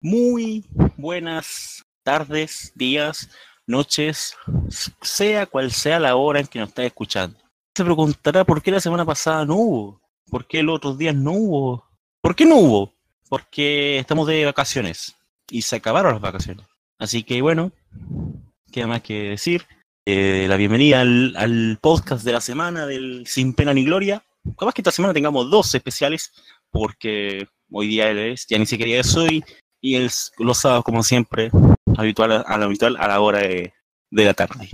Muy buenas tardes, días, noches, sea cual sea la hora en que nos está escuchando. Se preguntará por qué la semana pasada no hubo, por qué los otros días no hubo. ¿Por qué no hubo? Porque estamos de vacaciones y se acabaron las vacaciones. Así que bueno, queda más que decir. Eh, la bienvenida al, al podcast de la semana del Sin Pena ni Gloria. Capaz que esta semana tengamos dos especiales, porque hoy día es, ya ni siquiera es hoy, y el, los sábados, como siempre, habitual a, la habitual a la hora de, de la tarde.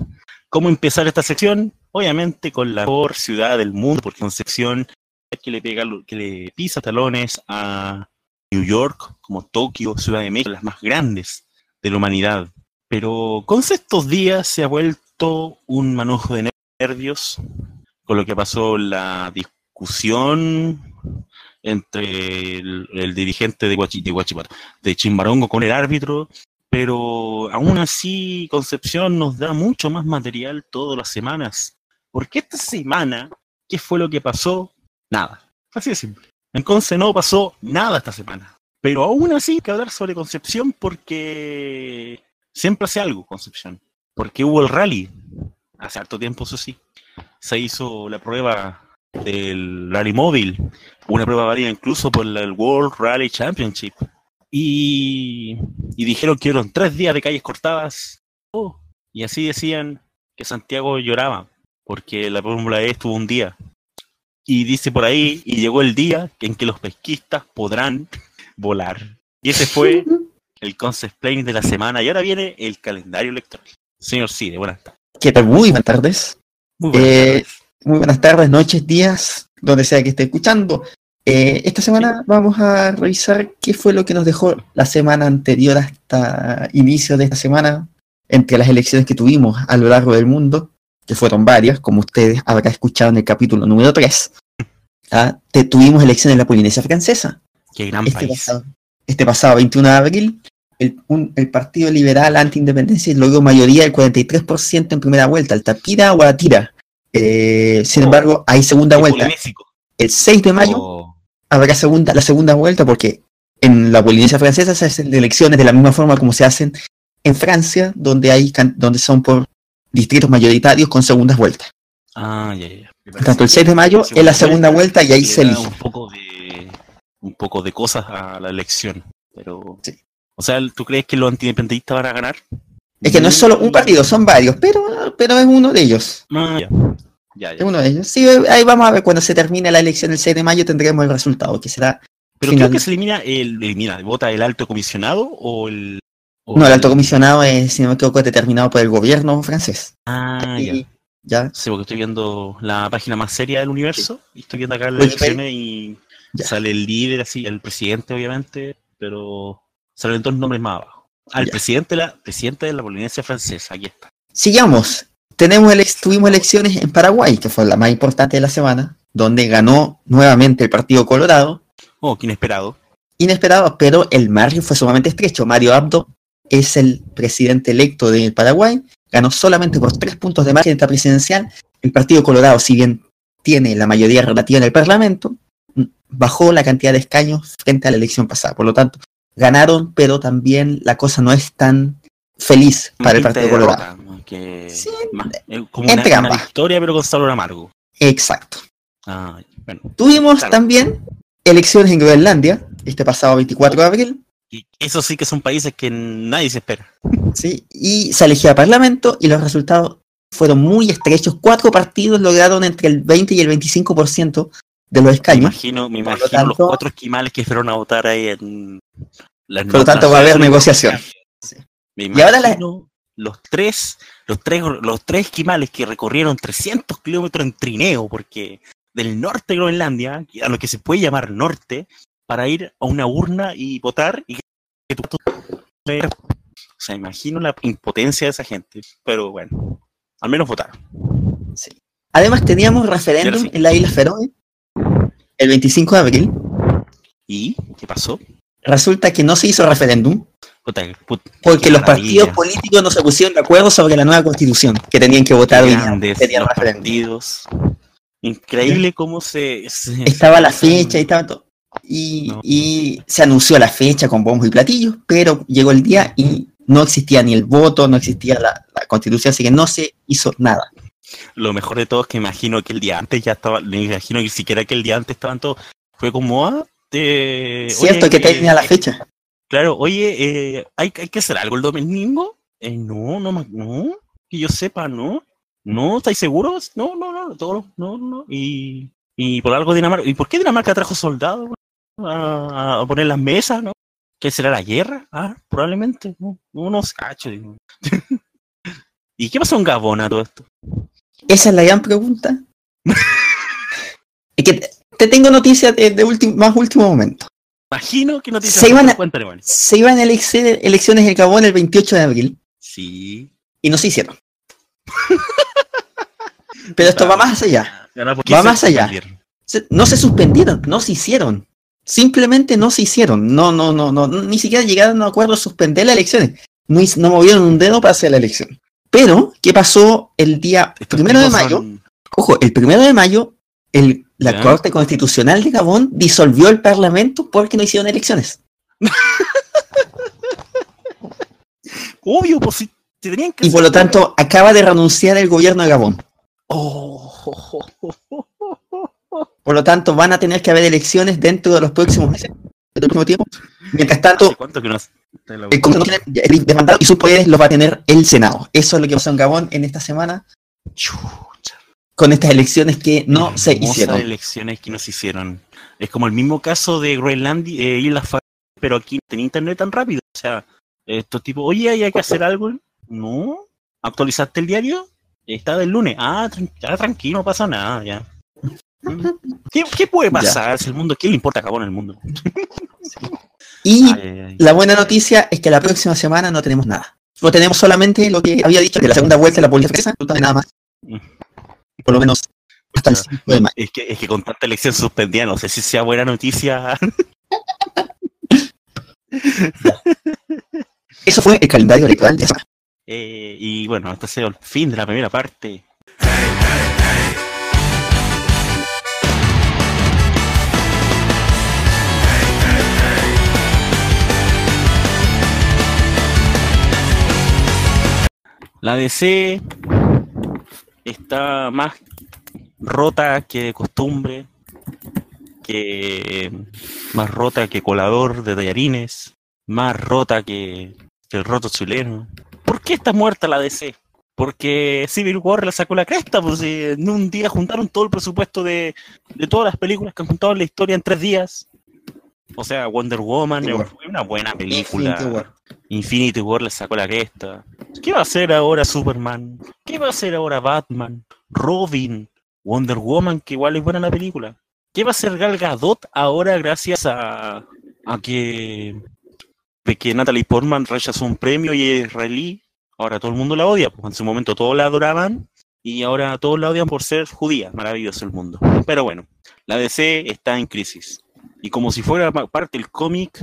¿Cómo empezar esta sección? Obviamente con la mejor ciudad del mundo, porque Concepción que le pega, que le pisa talones a New York, como Tokio, Ciudad de México, las más grandes de la humanidad. Pero con estos días se ha vuelto un manojo de nervios con lo que pasó la discusión entre el, dirigente de, Guachi, de de Chimbarongo con el árbitro, pero aún así Concepción nos da mucho más material todas las semanas. Porque esta semana, ¿qué fue lo que pasó? Nada. Así de simple. En Conce no pasó nada esta semana. Pero aún así hay que hablar sobre Concepción porque siempre hace algo Concepción. Porque hubo el rally. Hace harto tiempo, eso sí. Se hizo la prueba del rally móvil. Una prueba válida incluso por el World Rally Championship. Y, y dijeron que eran tres días de calles cortadas. Oh, y así decían que Santiago lloraba porque la Fórmula E estuvo un día. Y dice por ahí, y llegó el día en que los pesquistas podrán volar. Y ese fue el concept planning de la semana. Y ahora viene el calendario electoral. Señor Cide, buenas tardes. ¿Qué tal? Muy buenas tardes. Muy buenas Eh, tardes. Muy buenas tardes, noches, días, donde sea que esté escuchando. Eh, esta semana vamos a revisar qué fue lo que nos dejó la semana anterior hasta inicio de esta semana, entre las elecciones que tuvimos a lo largo del mundo, que fueron varias, como ustedes habrán escuchado en el capítulo número 3. ¿ah? Te- tuvimos elecciones en la Polinesia Francesa. Qué gran Este país. pasado, este pasado 21 de abril, el, un- el Partido Liberal Anti-Independencia logró mayoría del 43% en primera vuelta, Altamira Guatira. Eh, sin Oh, embargo, hay segunda vuelta. polinésico. El 6 de mayo Oh, habrá segunda, la segunda vuelta porque en la Polinesia Francesa se hacen elecciones de la misma forma como se hacen en Francia, donde, hay, donde son por distritos mayoritarios con segundas vueltas. Ah, ya, ya. Tanto, el parece 6 de mayo es la segunda vuelta y ahí se elige. Un poco de, un poco de cosas a la elección. Pero, Sí. o sea, ¿tú crees que los antiindependentistas van a ganar? Es que no es solo un partido, son varios, pero, pero es uno de ellos. Ah, ya. Ya, ya. Es uno de ellos. Sí, ahí vamos a ver cuando se termine la elección el 6 de mayo tendremos el resultado, que será... Pero final- creo que se elimina el, elimina, vota el alto comisionado o el. o No, el alto comisionado es, si no me equivoco, determinado por el gobierno francés. Ah, ya. Y- ya. Sí, porque estoy viendo la página más seria del universo y estoy viendo acá las elecciones y Ya. sale el líder, así, el presidente, obviamente, pero salen dos nombres más abajo. Ah, el Ya. presidente, de la, presidente de la Polinesia Francesa, aquí está. Sigamos. Tenemos ele- tuvimos elecciones en Paraguay, que fue la más importante de la semana, donde ganó nuevamente el Partido Colorado. Oh, qué inesperado. Inesperado, pero el margen fue sumamente estrecho. Mario Abdo es el presidente electo de Paraguay, ganó solamente por tres puntos de margen esta presidencial. El Partido Colorado, si bien tiene la mayoría relativa en el Parlamento, bajó la cantidad de escaños frente a la elección pasada. Por lo tanto, ganaron, pero también la cosa no es tan feliz para el Partido de Colorado. Que Sí, más- es como una, entre una ambas. victoria, pero con sabor amargo. Exacto. Ah, bueno. Tuvimos Claro. también elecciones en Groenlandia, este pasado 24 de abril, Y eso sí que son países que nadie se espera. ¿sí? y se elegía parlamento y los resultados fueron muy estrechos. Cuatro partidos lograron entre el 20 y el 25% de los Me escaños. imagino, me Por lo imagino los tanto- cuatro esquimales que fueron a votar ahí en las Por lo tanto, va a haber negociación. Sí. Me Y ahora la- imagino los tres, los tres, los tres esquimales que recorrieron 300 kilómetros en trineo, porque del norte de Groenlandia, a lo que se puede llamar norte, para ir a una urna y votar y que tu O sea, imagino la impotencia de esa gente. Pero bueno, al menos votaron. Además, teníamos referéndum sí. en la isla Feroe el 25 de abril. ¿Y qué pasó? Resulta que no se hizo referéndum Puta, porque los maravilla. partidos políticos no se pusieron de acuerdo sobre la nueva constitución que tenían que votar hoy grandes Tenían los partidos. Increíble cómo se, se- Estaba la fecha y estaba todo. Y, No. y se anunció la fecha con bombos y platillos, pero llegó el día y no existía ni el voto, no existía la, la constitución, así que no se hizo nada. Lo mejor de todo es que imagino que el día antes ya estaba, me imagino que siquiera que el día antes estaban todos, fue como, ah, te- Cierto oye, que eh, tenía la fecha. Claro, oye, eh, ¿hay, ¿hay que hacer algo el domingo? Eh, no, no, no, que yo sepa, no. No, ¿estáis seguros? No, no, no, todo, no, no. Y, y por algo Dinamarca, ¿y por qué Dinamarca trajo soldados a, a poner las mesas, no? ¿Qué será la guerra? Ah, probablemente, no, no, no sé, cacho, digo. ¿Y qué pasó en Gabón a todo esto? Esa es la gran pregunta. es que te, te tengo noticias de, de más último momento. Imagino que no te Se iban a- bueno. Se iban a elec- elecciones en Gabón el 28 de abril Sí. y no se hicieron. Pero esto va más allá. Ahora, ¿por qué Va más allá. no se suspendieron, no se hicieron. Simplemente no se hicieron. No, no, no, no, ni siquiera llegaron a un acuerdo de suspender las elecciones. No, no movieron un dedo para hacer la elección. Pero, ¿qué pasó el día Estos primero de mayo? son- Ojo, el primero de mayo, el- la Ya. Corte Constitucional de Gabón disolvió el Parlamento porque no hicieron elecciones. Obvio, pues si te tenían que Y por lo tanto, acaba de renunciar el gobierno de Gabón. Oh, Por lo tanto, van a tener que haber elecciones dentro de los próximos meses, del próximo tiempo. Mientras ¿Hace tanto, que no el Congreso tiene el demandado y sus poderes los va a tener el Senado. Eso es lo que pasó en Gabón en esta semana. Con estas elecciones que no se Hermosas hicieron. elecciones que no se hicieron. Es como el mismo caso de Groenlandia, eh, Islas Faroe, pero aquí no tenía internet tan rápido. O sea, estos tipos, oye, ¿hay que hacer algo? No. ¿Actualizaste el diario? Está del lunes. Ah, ya, tranquilo, no pasa nada, ya. Mm. ¿Qué, qué puede pasar? Si el mundo, ¿qué le importa a Gabón el mundo? Y Ay, ay, ay. la buena noticia es que la próxima semana no tenemos nada. No tenemos solamente lo que había dicho de la segunda vuelta de la política no nada más. Por lo menos hasta el 5 de mayo. Es que, es que con tanta elección suspendida, no sé si sea buena noticia. Eso fue el calendario electoral de esa. Eh, y bueno, este ha sido el fin de la primera parte. La DC está más rota que costumbre, que más rota que colador de tallarines, más rota que, que el roto chileno. ¿Por qué está muerta la DC? Porque Civil War la sacó la cresta, pues en un día juntaron todo el presupuesto de, de todas las películas que han juntado en la historia en tres días. O sea, Wonder Woman fue una buena película. Infinity War. Infinity War le sacó la cresta. ¿Qué va a hacer ahora Superman? ¿Qué va a hacer ahora Batman? Robin, Wonder Woman, que igual es buena la película. ¿Qué va a hacer Gal Gadot ahora gracias a, a que, de que Natalie Portman rechazó un premio y es israelí? Ahora todo el mundo la odia, pues en su momento todos la adoraban y ahora todos la odian por ser judía. Maravilloso el mundo. Pero bueno, la DC está en crisis. Y como si fuera pa- parte del cómic,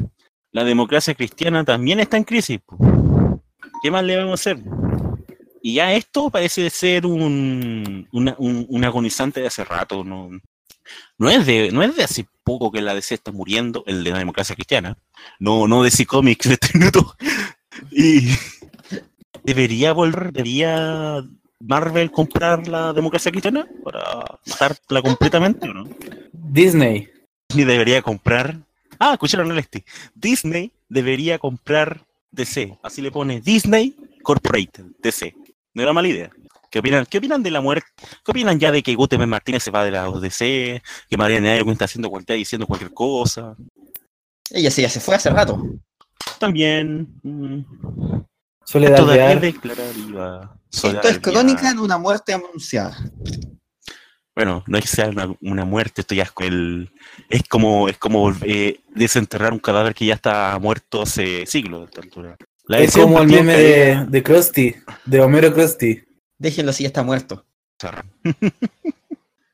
la democracia cristiana también está en crisis. ¿Qué más le vamos a hacer? Y ya esto parece ser un, un agonizante de hace rato. No, no, es de, no es de hace poco que la DC está muriendo, el de la democracia cristiana. No, no DC Comics de este minuto. Y debería volver, debería Marvel comprar la democracia cristiana para matarla completamente o no? Disney. Disney debería comprar. Ah, escucharon el este. Disney debería comprar DC. Así le pone Disney Corporated, DC. No era mala idea. ¿Qué opinan? ¿Qué opinan de la muerte? ¿Qué opinan ya de que Gutenberg Martínez se va de la DC? Que María Negro está haciendo cualquier, diciendo cualquier cosa. Ella sí, ya se fue hace rato. También. mm, Soledad. Esto es crónica de una muerte anunciada. Bueno, no es que sea una, una muerte, esto ya es, el, es como, es como eh, desenterrar un cadáver que ya está muerto hace siglos. a esta altura. La Es como el meme que- de, de Krusty, de Homero Krusty. Déjenlo si ya está muerto.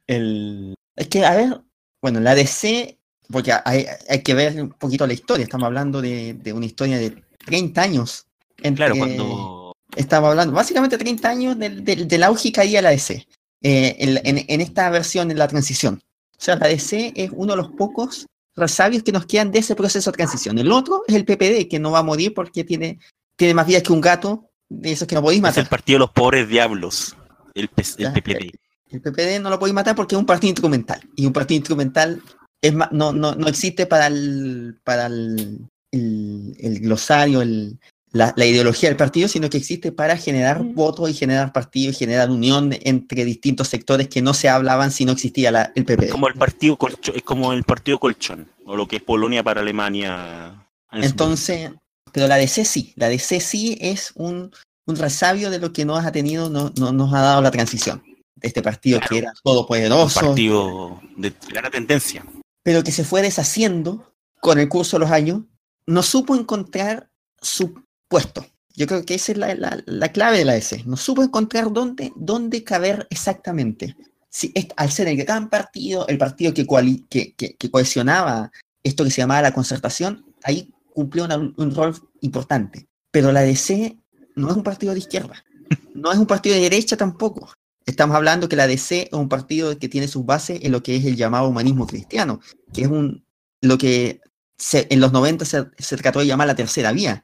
El... Es que, a ver, bueno, la DC, porque hay, hay que ver un poquito la historia. Estamos hablando de, de una historia de 30 años. entre- Claro, cuando. Estamos hablando, básicamente 30 años del, del, del auge y caída de la DC. Eh, en, en- en esta versión, en la transición. O sea, la DC es uno de los pocos resabios que nos quedan de ese proceso de transición. El otro es el PPD, que no va a morir porque tiene, tiene más vidas que un gato, de esos que no podéis Es matar. el partido de los pobres diablos. El, el PPD. El PPD no lo podéis matar porque es un partido instrumental. Y un partido instrumental es no, no, no existe para el, para el, el- el glosario, el- la, la ideología del partido, sino que existe para generar votos y generar partidos y generar unión entre distintos sectores que no se hablaban si no existía la- el PPD. Es como el partido colchón, es como el partido colchón, o lo que es Polonia para Alemania. en Entonces, pero la DC sí, la DC sí es un, un resabio de lo que nos ha tenido, no, no- nos ha dado la transición. De este partido Claro. que era un todopoderoso, partido de clara tendencia. pero que se fue deshaciendo con el curso de los años, no supo encontrar su puesto. Yo creo que esa es la, la- la clave de la DC. No supo encontrar dónde, dónde caber exactamente. Si, es- al ser el gran partido, el partido que, coali- que, que- que cohesionaba esto que se llamaba la concertación, ahí cumplió una- un rol importante. Pero la DC no es un partido de izquierda. No es un partido de derecha tampoco. Estamos hablando que la DC es un partido que tiene sus bases en lo que es el llamado humanismo cristiano, que es un lo que se- en los 90 se, se trató de llamar la tercera vía.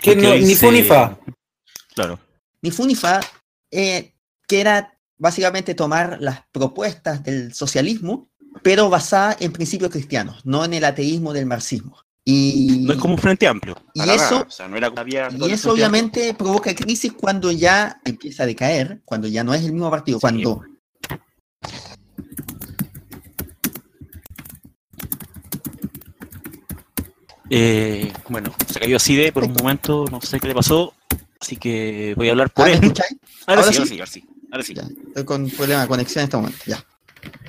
Que no, ni fu se- ni fa. Claro. Ni fu ni fa, eh, que era básicamente tomar las propuestas del socialismo, pero basada en principios cristianos, no en el ateísmo del marxismo. Y, No es como un frente amplio. y eso- nada, o sea, no era y eso obviamente provoca crisis cuando ya empieza a decaer, cuando ya no es el mismo partido, Sí. cuando Eh, bueno, se cayó así por un momento, no sé qué le pasó, así que voy a hablar por ¿Ah, ¿me él. escucháis? Ahora, ¿Ahora sí, ahora sí? ahora sí, ahora sí. Ya, estoy con problema de conexión en este momento. Ya.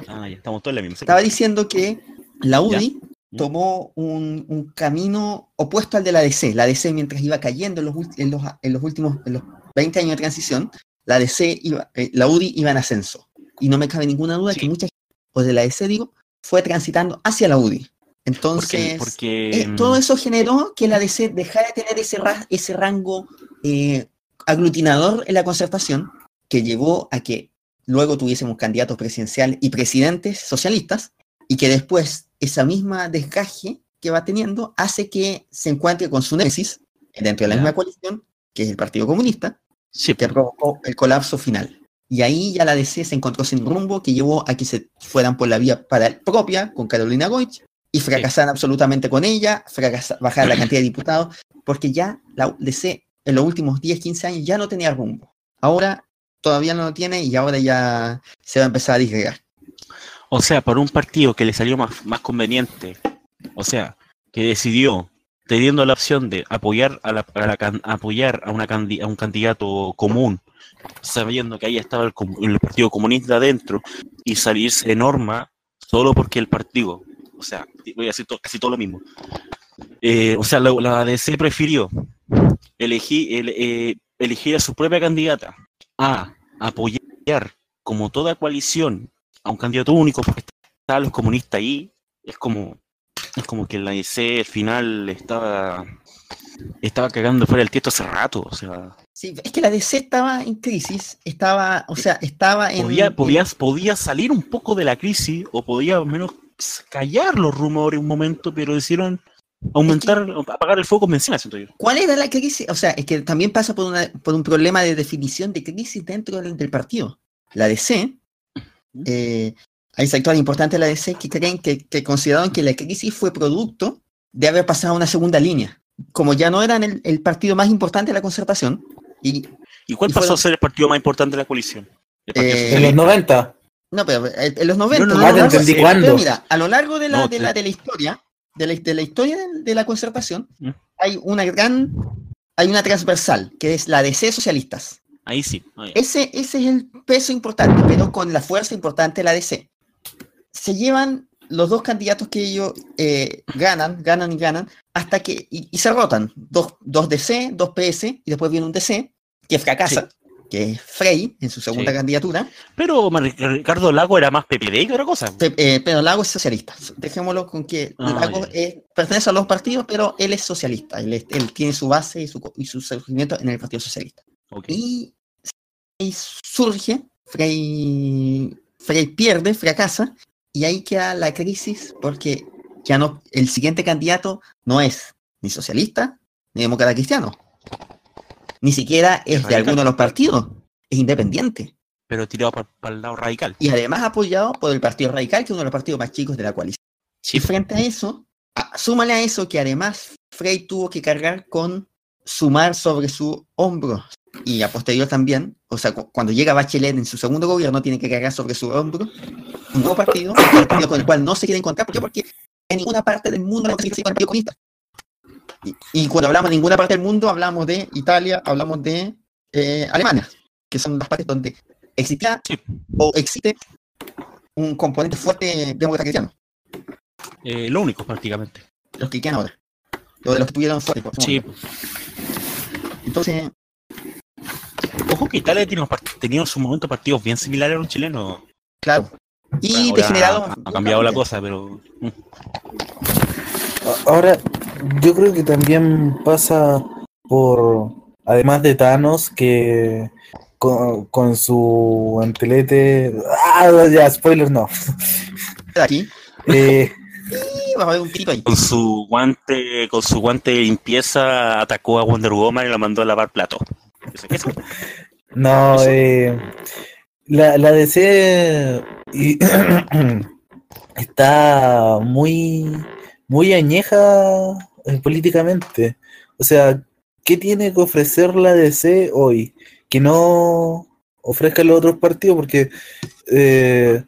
Ah, ya estamos todos en la misma. Estaba diciendo que la Ya. UDI tomó un, un camino opuesto al de la DC. La DC, mientras iba cayendo en los, en los, en los últimos en los 20 años de transición, la DC iba, eh, la UDI iba en ascenso. Y no me cabe ninguna duda Sí. que mucha gente, o de la DC digo, fue transitando hacia la UDI. Entonces, porque eh, todo eso generó que la DC dejara de tener ese, ra- ese rango eh, aglutinador en la concertación, que llevó a que luego tuviésemos candidatos presidenciales y presidentes socialistas, y que después esa misma desgaje que va teniendo hace que se encuentre con su némesis dentro de la Ya. misma coalición, que es el Partido Comunista, sí, que provocó el colapso final. Y ahí ya la DC se encontró sin rumbo, que llevó a que se fueran por la vía para propia con Carolina Goich y fracasaran absolutamente con ella, fracasa- bajar la cantidad de diputados, porque ya la DC en los últimos 10, 15 años ya no tenía rumbo. Ahora todavía no lo tiene y ahora ya se va a empezar a disgregar. O sea, para un partido que le salió más, más conveniente, o sea, que decidió, teniendo la opción de apoyar a, la, a, la apoyar a, una a un candidato común, sabiendo que ahí estaba el Partido Comunista adentro, y salirse de norma solo porque el partido, o sea, voy a decir to- casi todo lo mismo. Eh, o sea, la, la ADC prefirió elegir, el- eh, elegir a su propia candidata a apoyar como toda coalición a un candidato único porque estaban los comunistas ahí, es como es como que la IC al final estaba estaba cagando fuera del tiesto hace rato, o sea, Sí, es que la DC estaba en crisis, estaba, o sea, estaba en... podía, podía, podía salir un poco de la crisis o podía al menos callar los rumores un momento, pero hicieron aumentar, apagar el fuego con benzina, siento yo. ¿Cuál era la crisis? O sea, es que también pasa por, una- por un problema de definición de crisis dentro del, del partido. La DC, eh, hay sectores importantes de la DC que creen que, que consideraron que la crisis fue producto de haber pasado a una segunda línea. Como ya no eran el, el partido más importante de la concertación, y ¿Y cuál Y pasó fueron- a ser el partido más importante de la coalición? Eh, En los Socialista. 90. No, pero en en los 90, no, a no, largo- entendí pero cuándo. mira, a lo largo de la, No, de la, de la historia, de la, de la historia de, de la concertación, ¿Mm? hay una gran, hay una transversal, que es la DC socialistas. Ahí sí. ahí. Ese, ese es el peso importante, pero con la fuerza importante de la DC. Se llevan los dos candidatos que ellos eh, ganan, ganan y ganan, hasta que, y, y se rotan, dos, dos DC, dos PS, y después viene un DC, que fracasa, que es Frey, en su segunda Sí. candidatura, Pero Ricardo Lago era más PPD que otra cosa. Eh, pero Lago es socialista. Dejémoslo con que Ah, Lago pertenece a los partidos, pero él es socialista, él, es- él tiene su base y su, y su surgimiento en el Partido Socialista. Y surge, Frey, Frey pierde, fracasa, y ahí queda la crisis porque ya no, el siguiente candidato no es ni socialista ni demócrata cristiano. Ni siquiera es de alguno de los partidos, es independiente. Pero tirado para el lado radical. Y además apoyado por el Partido Radical, que es uno de los partidos más chicos de la coalición. Y frente a eso, a- súmale a eso que además Frey tuvo que cargar con sumar sobre su hombro y a posterior también, o sea, cu- cuando llega Bachelet en su segundo gobierno, tiene que cargar sobre su hombro un nuevo partido, un partido con el cual no se quiere encontrar. ¿Por qué? Porque en ninguna parte del mundo no se Partido Comunista. Y, y cuando hablamos de ninguna parte del mundo, hablamos de Italia, hablamos de eh, Alemania, que son las partes donde existía Sí. o existe un componente fuerte demócrata cristiano. Eh, lo único, prácticamente. Los que quedan ahora. Los de los que tuvieron fuerte. por Sí. Entonces, Ojo que Italia part- tenía en su momento partidos bien similares a los chilenos. claro. Y Ahora degenerado. Ha, ha cambiado la cosa, pero. mm, Ahora, yo creo que también pasa por, además de Thanos, que con, con su antelete... Ah, ya, spoilers no. Aquí. Eh, Y vamos a ver un tirito ahí. Con su guante, con su guante de limpieza atacó a Wonder Woman y la mandó a lavar plato. Eso- eso- no, eh, la, la DC y- está muy, muy añeja políticamente. O sea, ¿qué tiene que ofrecer la DC hoy? Que no ofrezca los otros partidos, porque eh,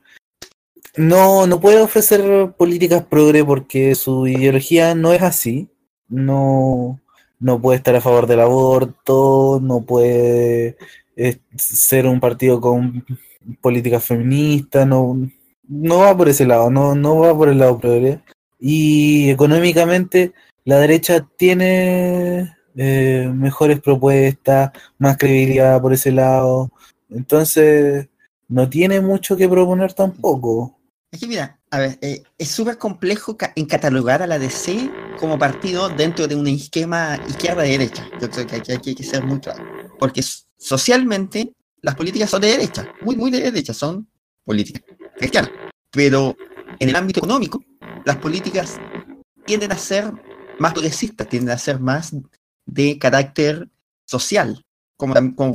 no, no puede ofrecer políticas progre porque su ideología no es así. No, no puede estar a favor del aborto, no puede eh, ser un partido con política feminista, no, no va por ese lado, no, no va por el lado progre. Y económicamente la derecha tiene eh, mejores propuestas, más credibilidad por ese lado. Entonces, no tiene mucho que proponer tampoco. Es que mira, a ver, eh, es súper complejo ca- en catalogar a la DC como partido dentro de un esquema izquierda-derecha. Yo creo que aquí hay que ser muy claro. Porque socialmente las políticas son de derecha, muy, muy de derecha, son políticas cristianas. Pero en el ámbito económico, las políticas tienden a ser más progresistas, tienden a ser más de carácter social, como, como.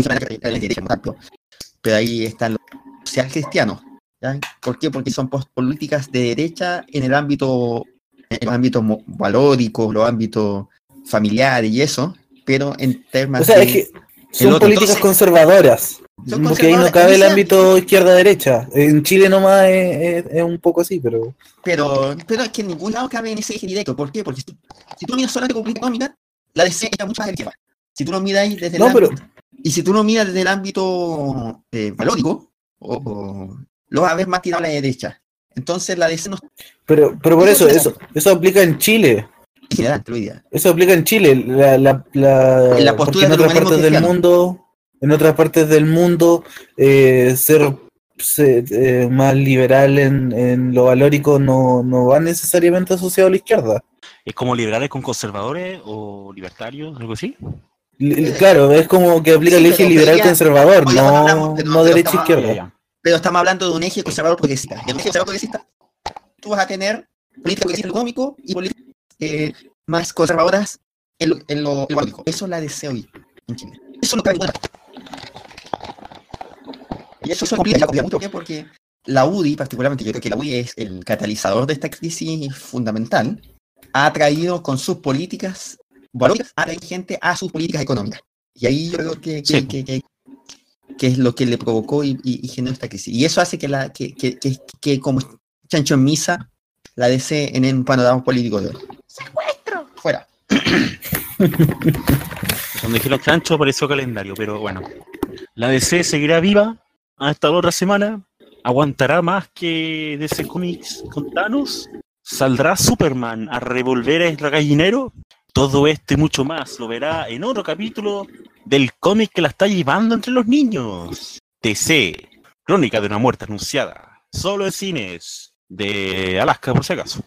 Pero ahí están los social cristianos. ¿ya? ¿Por qué? Porque son políticas de derecha en el ámbito, en los ámbitos valóricos, los ámbitos familiares y eso, pero en temas O sea, de- es que son políticas entonces- conservadoras. Porque ahí no cabe el ámbito izquierda-derecha. En Chile nomás es, es- es un poco así, pero... Pero, pero es que en ningún lado cabe en ese eje directo. ¿Por qué? Porque si, tú- si tú miras solamente con política económica, la DC está mucho más la izquierda. Si tú lo miras ahí desde el No, pero- ámbito- y si tú lo miras desde el ámbito eh, valórico, o, o- lo vas a ver más tirado a la derecha. Entonces la DC no Pero, pero por Eso eso, es eso, aplica en Chile. Eso aplica en Chile. La, la, la- En la postura en otras partes del mundo, en otras partes del mundo, eh, ser se- eh, más liberal en, en lo valórico no, no va necesariamente asociado a la izquierda. ¿Es como liberales con conservadores o libertarios, algo así? Claro, es como que aplica el Sí, eje pero- pero liberal ya- conservador, oye, no, de- no pero derecha estamos- izquierda. Ya, ya. Pero estamos hablando de un eje conservador progresista. Y en un eje conservador progresista, tú vas a tener políticas progresistas en lo económico y políticas eh, más conservadoras en lo, en lo, en lo valórico. Eso es la hoy en Chile. Eso no cabe en. Y eso se complica, complica mucho. ¿Por qué? Porque la UDI, particularmente, yo creo que la UDI es el catalizador de esta crisis fundamental, ha traído con sus políticas valóricas, ha traído gente a sus políticas económicas. Y ahí yo creo que, que, Sí. que- que- que es lo que le provocó y, y- y generó esta crisis. Y eso hace que, la, que, que, que, que como chancho en misa, la DC en un panorama político de hoy. ¡Secuestro! Fuera. Cuando dijeron chancho apareció calendario, pero bueno. La DC seguirá viva hasta la otra semana. ¿Aguantará más que DC Comics con Thanos? ¿Saldrá Superman a revolver el gallinero? Todo esto y mucho más lo verá en otro capítulo del cómic que la está llevando entre los niños. DC, Crónica de una muerte anunciada. Solo en cines de Alaska, por si acaso.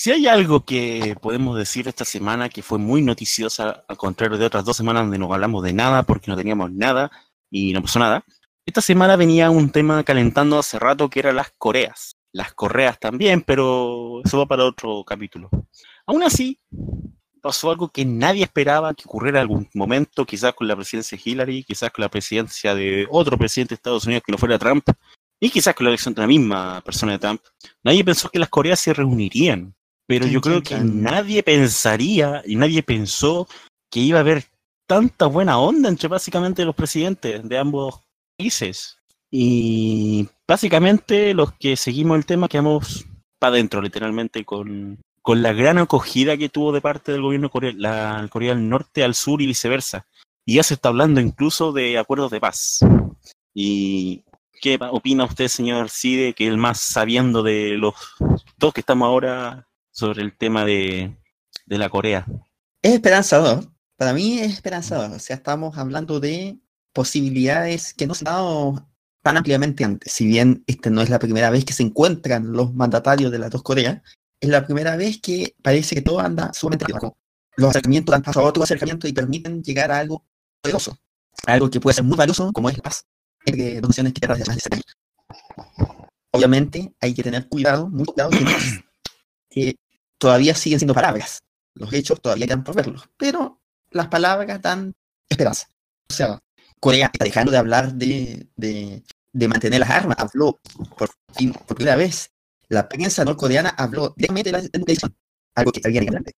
Si hay algo que podemos decir esta semana que fue muy noticiosa, al contrario de otras dos semanas donde no hablamos de nada porque no teníamos nada y no pasó nada, esta semana venía un tema calentando hace rato que era las Coreas. Las Correas también, pero eso va para otro capítulo. Aún así, pasó algo que nadie esperaba que ocurriera en algún momento, quizás con la presidencia de Hillary, quizás con la presidencia de otro presidente de Estados Unidos que no fuera Trump, y quizás con la elección de la misma persona de Trump. Nadie pensó que las Coreas se reunirían, pero yo creo que nadie pensaría y nadie pensó que iba a haber tanta buena onda entre básicamente los presidentes de ambos países. Y básicamente los que seguimos el tema quedamos para adentro, literalmente, con, con la gran acogida que tuvo de parte del gobierno Corea, la, Corea del Norte al sur y viceversa. Y ya se está hablando incluso de acuerdos de paz. ¿Y qué opina usted, señor Side, que es el más sabiendo de los dos que estamos ahora sobre el tema de, de la Corea? Es esperanzador. Para mí es esperanzador. O sea, estamos hablando de posibilidades que no se han dado tan ampliamente antes. Si bien esta no es la primera vez que se encuentran los mandatarios de las dos Coreas, es la primera vez que parece que todo anda sumamente rápido. Los acercamientos dan paso a otro acercamiento y permiten llegar a algo poderoso, algo que puede ser muy valioso, como es la paz entre dos naciones que de ese Obviamente hay que tener cuidado, mucho cuidado, que, todavía siguen siendo palabras. Los hechos todavía quedan por verlos, pero las palabras dan esperanza. O sea, Corea está dejando de hablar de, de, mantener las armas. Habló por, fin, por primera vez. La prensa norcoreana habló directamente de la nuclearización. Algo que había grande.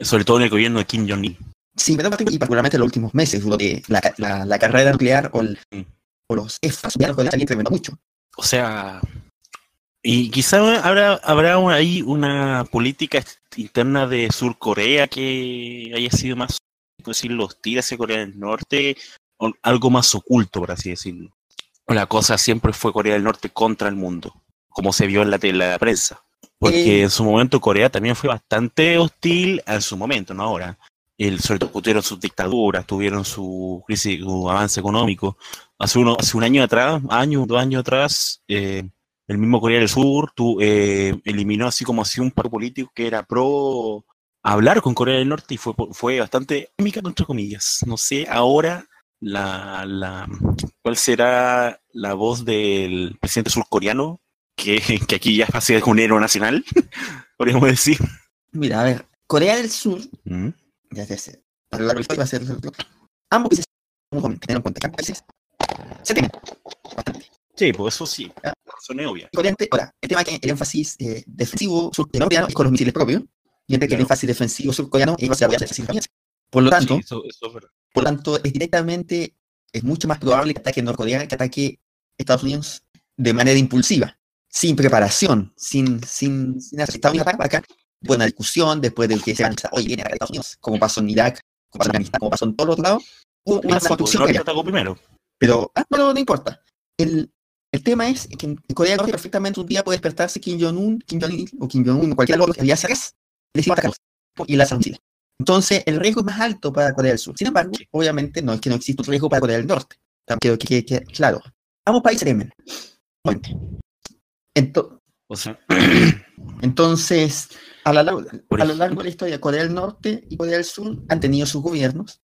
Sobre todo en el gobierno de Kim Jong-il. Sí, pero y particularmente en los últimos meses, donde la, la, la carrera nuclear o, el, mm. o los EFAs ya han incrementado mucho. O sea, y quizá habrá, habrá ahí una política interna de Sur Corea que haya sido más decirlo, hostil hacia Corea del Norte, o algo más oculto, por así decirlo. La cosa siempre fue Corea del Norte contra el mundo, como se vio en la, la prensa. Porque eh. en su momento Corea también fue bastante hostil en su momento, no ahora. El, sobre todo tuvieron sus dictaduras, tuvieron su crisis, su avance económico. Hace, uno, hace un año atrás, año, dos años atrás, eh, el mismo Corea del Sur tu, eh, eliminó así como así un par político que era pro hablar con Corea del Norte y fue, fue bastante émica, entre comillas. No sé ahora la, la, cuál será la voz del presidente surcoreano, que, que aquí ya es un héroe nacional, podríamos decir. Mira, a ver, Corea del Sur, ¿Mm? ya sé, a lo largo de la va a ser ambos países tener en cuenta que ambos países se tienen bastante. Sí, pues eso sí, ¿Ah? son obvias. Ahora, el tema es que el énfasis eh, defensivo surcoreano es con los misiles propios, mientras que el énfasis defensivo surcoreano es a Por lo tanto, por lo tanto, es directamente, es mucho más probable que ataque Norcorea que ataque Estados Unidos de manera impulsiva, sin preparación, sin, sin, sin hacer Estados Unidos para acá, buena discusión, después de que se van hoy viene a Estados Unidos, como pasó en Irak, como pasó en Afganistán, como pasó en todos los lados, hubo una construcción. primero. Pero, ah, no, no importa. El, el tema es que en Corea del Norte perfectamente un día puede despertarse Kim Jong-un, Kim Jong-il o Kim Jong-un o cualquier otro que había cerrez decimos atacarlos y lanzan misiles. Entonces, el riesgo es más alto para Corea del Sur. Sin embargo, obviamente no es que no exista un riesgo para Corea del Norte. Quiero que quede claro. Ambos países temen. Entonces, entonces a, lo largo, a lo largo de la historia, Corea del Norte y Corea del Sur han tenido sus gobiernos,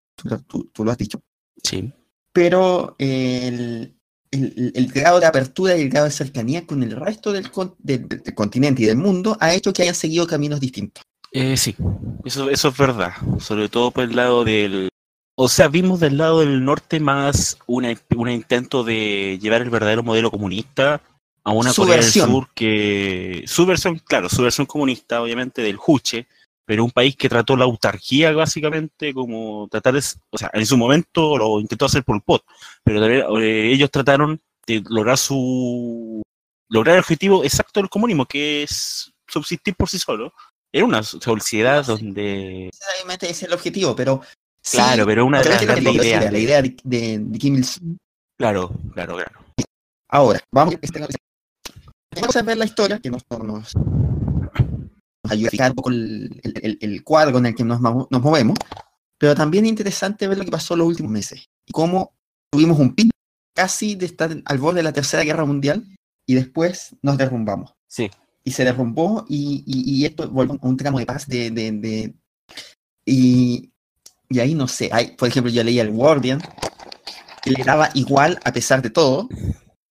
tú, tú lo has dicho. Sí. Pero el, el, el, grado de apertura y el grado de cercanía con el resto del, del, continente y del mundo ha hecho que hayan seguido caminos distintos. Eh, sí, eso, eso es verdad, sobre todo por el lado del... O sea, vimos del lado del norte más un intento de llevar el verdadero modelo comunista a una Corea del Sur que... Su versión, claro, su versión comunista, obviamente, del Juche, pero un país que trató la autarquía básicamente como tratar de, o sea, en su momento lo intentó hacer por Pot, pero eh, ellos trataron de lograr su lograr el objetivo exacto del comunismo, que es subsistir por sí solo. Era una sociedad donde obviamente ese es el objetivo, pero claro, pero una de las grandes ideas, la idea de, de, Kim Il Sung. Claro, claro, claro. Ahora, vamos, vamos a ver la historia que nos, nos a un poco el, cuadro en el que nos, movemos, pero también es interesante ver lo que pasó en los últimos meses y cómo tuvimos un pico casi de estar al borde de la Tercera Guerra Mundial y después nos derrumbamos. Sí. y se derrumbó y, y, y esto volvió a un tramo de paz de, de, de- y, y ahí no sé, hay, por ejemplo yo leía el Guardian que le daba igual a pesar de todo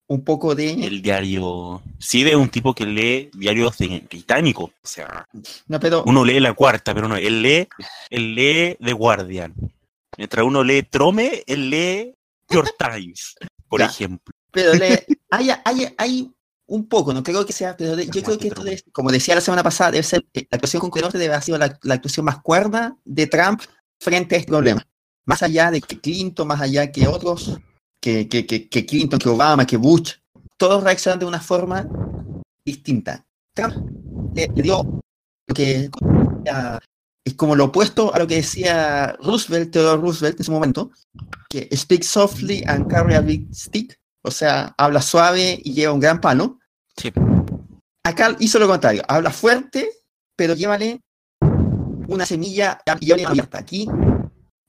un poco de El diario. Sí, de un tipo que lee diarios de británicos. O sea, no pero uno lee la cuarta, pero no, él lee, él lee The Guardian. Mientras uno lee Trome, él lee York Times, por Ya. ejemplo. pero le, hay, hay, hay un poco, no creo que sea, pero de- yo creo que esto debe- como decía la semana pasada, debe ser, eh, la actuación concurrente debe haber sido la, la actuación más cuerda de Trump frente a este problema. Más allá de que Clinton, más allá que otros, que, que, que, que Clinton, que Obama, que Bush, todos reaccionan de una forma distinta. Trump le, le dio lo que es como lo opuesto a lo que decía Roosevelt, Theodore Roosevelt en su momento, que speak softly and carry a big stick, o sea, habla suave y lleva un gran palo. Sí. Acá hizo lo contrario, habla fuerte, pero llévale una semilla y abierta. Aquí,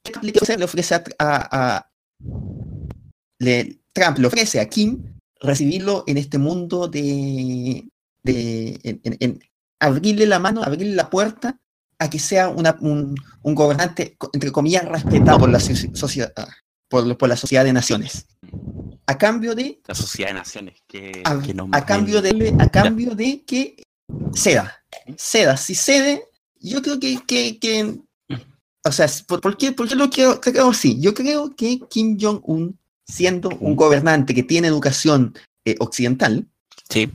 ¿qué? Le ofrece a, a- a- le- Trump le ofrece a Kim recibirlo en este mundo de, de en- en- en abrirle la mano, abrirle la puerta a que sea una- un, un gobernante, entre comillas, respetado por la soci- sociedad, por, por la sociedad de naciones. A cambio de La Sociedad de Naciones. Que, a, que no- a cambio de a cambio de que ceda ceda si cede yo creo que, que, que- o sea ¿por, por qué, por qué lo creo, creo así? yo creo que Kim Jong Un siendo un gobernante que tiene educación eh, occidental Sí.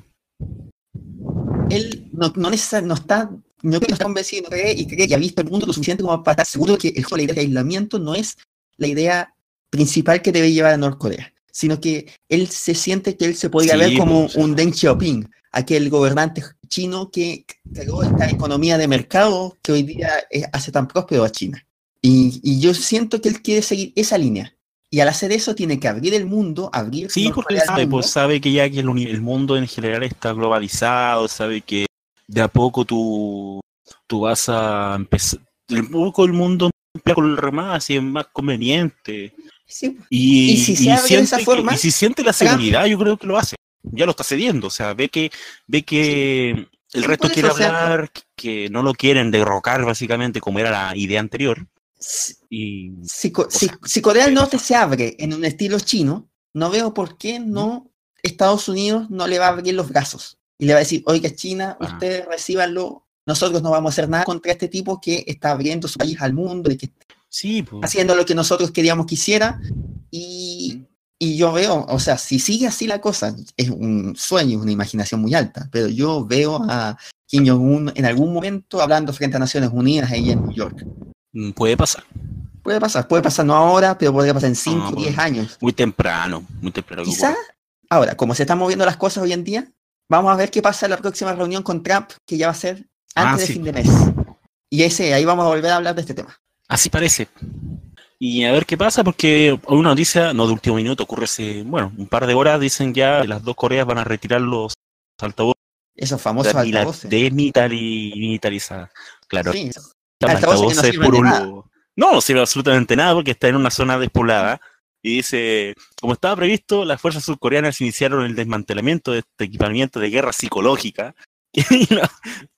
él no, no, no está no creo que no está convencido cree, y cree que ha visto el mundo lo suficiente como para estar seguro de que el, la idea de aislamiento no es la idea principal que debe llevar a Norcorea, sino que él se siente que él se podría Sí, ver como pues, un Deng Xiaoping, aquel gobernante chino que creó esta economía de mercado que hoy día hace tan próspero a China. Y, y yo siento que él quiere seguir esa línea. Y al hacer eso tiene que abrir el mundo, abrir Sí, porque sabe, pues sabe que ya que el, mundo en general está globalizado, sabe que de a poco tú, tú vas a empezar, de a poco el mundo empieza con el más y es más conveniente. Sí, Y, Y si se abre de siente que- y si siente la Trump- seguridad, yo creo que lo hace. Ya lo está cediendo, o sea, ve que, ve que el resto quiere sea, hablar, que no lo quieren derrocar básicamente como era la idea anterior. Si, Y Corea del Norte se abre en un estilo chino, no veo por qué no Estados Unidos no le va a abrir los brazos y le va a decir, oiga China, Ajá. ustedes recíbanlo, nosotros no vamos a hacer nada contra este tipo que está abriendo su país al mundo y que está sí, pues, haciendo lo que nosotros queríamos que hiciera y, y yo veo, o sea, si sigue así la cosa, es un sueño, una imaginación muy alta, pero yo veo a Kim Jong-un en algún momento hablando frente a Naciones Unidas ahí en New York. Mm, puede pasar. Puede pasar, puede pasar no ahora, pero podría pasar en 5 o bueno. 10 años. Muy temprano, muy temprano. Quizá, ahora, como se están moviendo las cosas hoy en día, vamos a ver qué pasa en la próxima reunión con Trump, que ya va a ser Ah, antes de sí. fin de mes. Y ese, ahí vamos a volver a hablar de este tema. Así parece. Y a ver qué pasa, porque una noticia, no de último minuto, ocurre hace, bueno, un par de horas, dicen ya que las dos Coreas van a retirar los altavoces Esos famosos altavoces. desmilitari- militarizadas. Claro, Sí, altavoces que no por un nada. No, no sirve absolutamente nada porque está en una zona despoblada. Y dice, como estaba previsto, las fuerzas surcoreanas iniciaron el desmantelamiento de este equipamiento de guerra psicológica.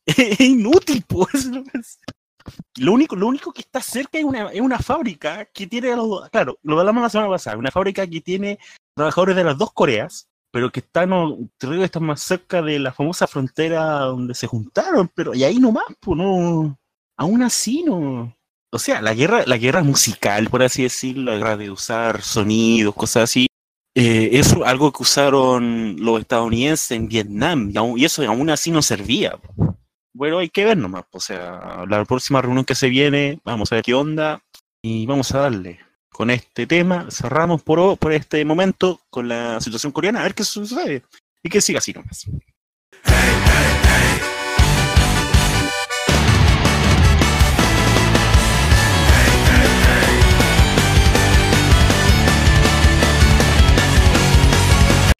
Es inútil, pues. Lo único, lo único que está cerca es una, es una fábrica que tiene, los- claro, lo hablamos la semana pasada, una fábrica que tiene trabajadores de las dos Coreas, pero que están, creo que están más cerca de la famosa frontera donde se juntaron, pero y ahí nomás, pues no, aún así no. O sea, la guerra, la guerra musical, por así decirlo, la guerra de usar sonidos, cosas así, eh, es algo que usaron los estadounidenses en Vietnam, y, eso aún así no servía. Bueno, hay que ver nomás, o sea, la próxima reunión que se viene, vamos a ver qué onda, y vamos a darle con este tema, cerramos por, por este momento con la situación coreana, a ver qué sucede, y que siga así nomás.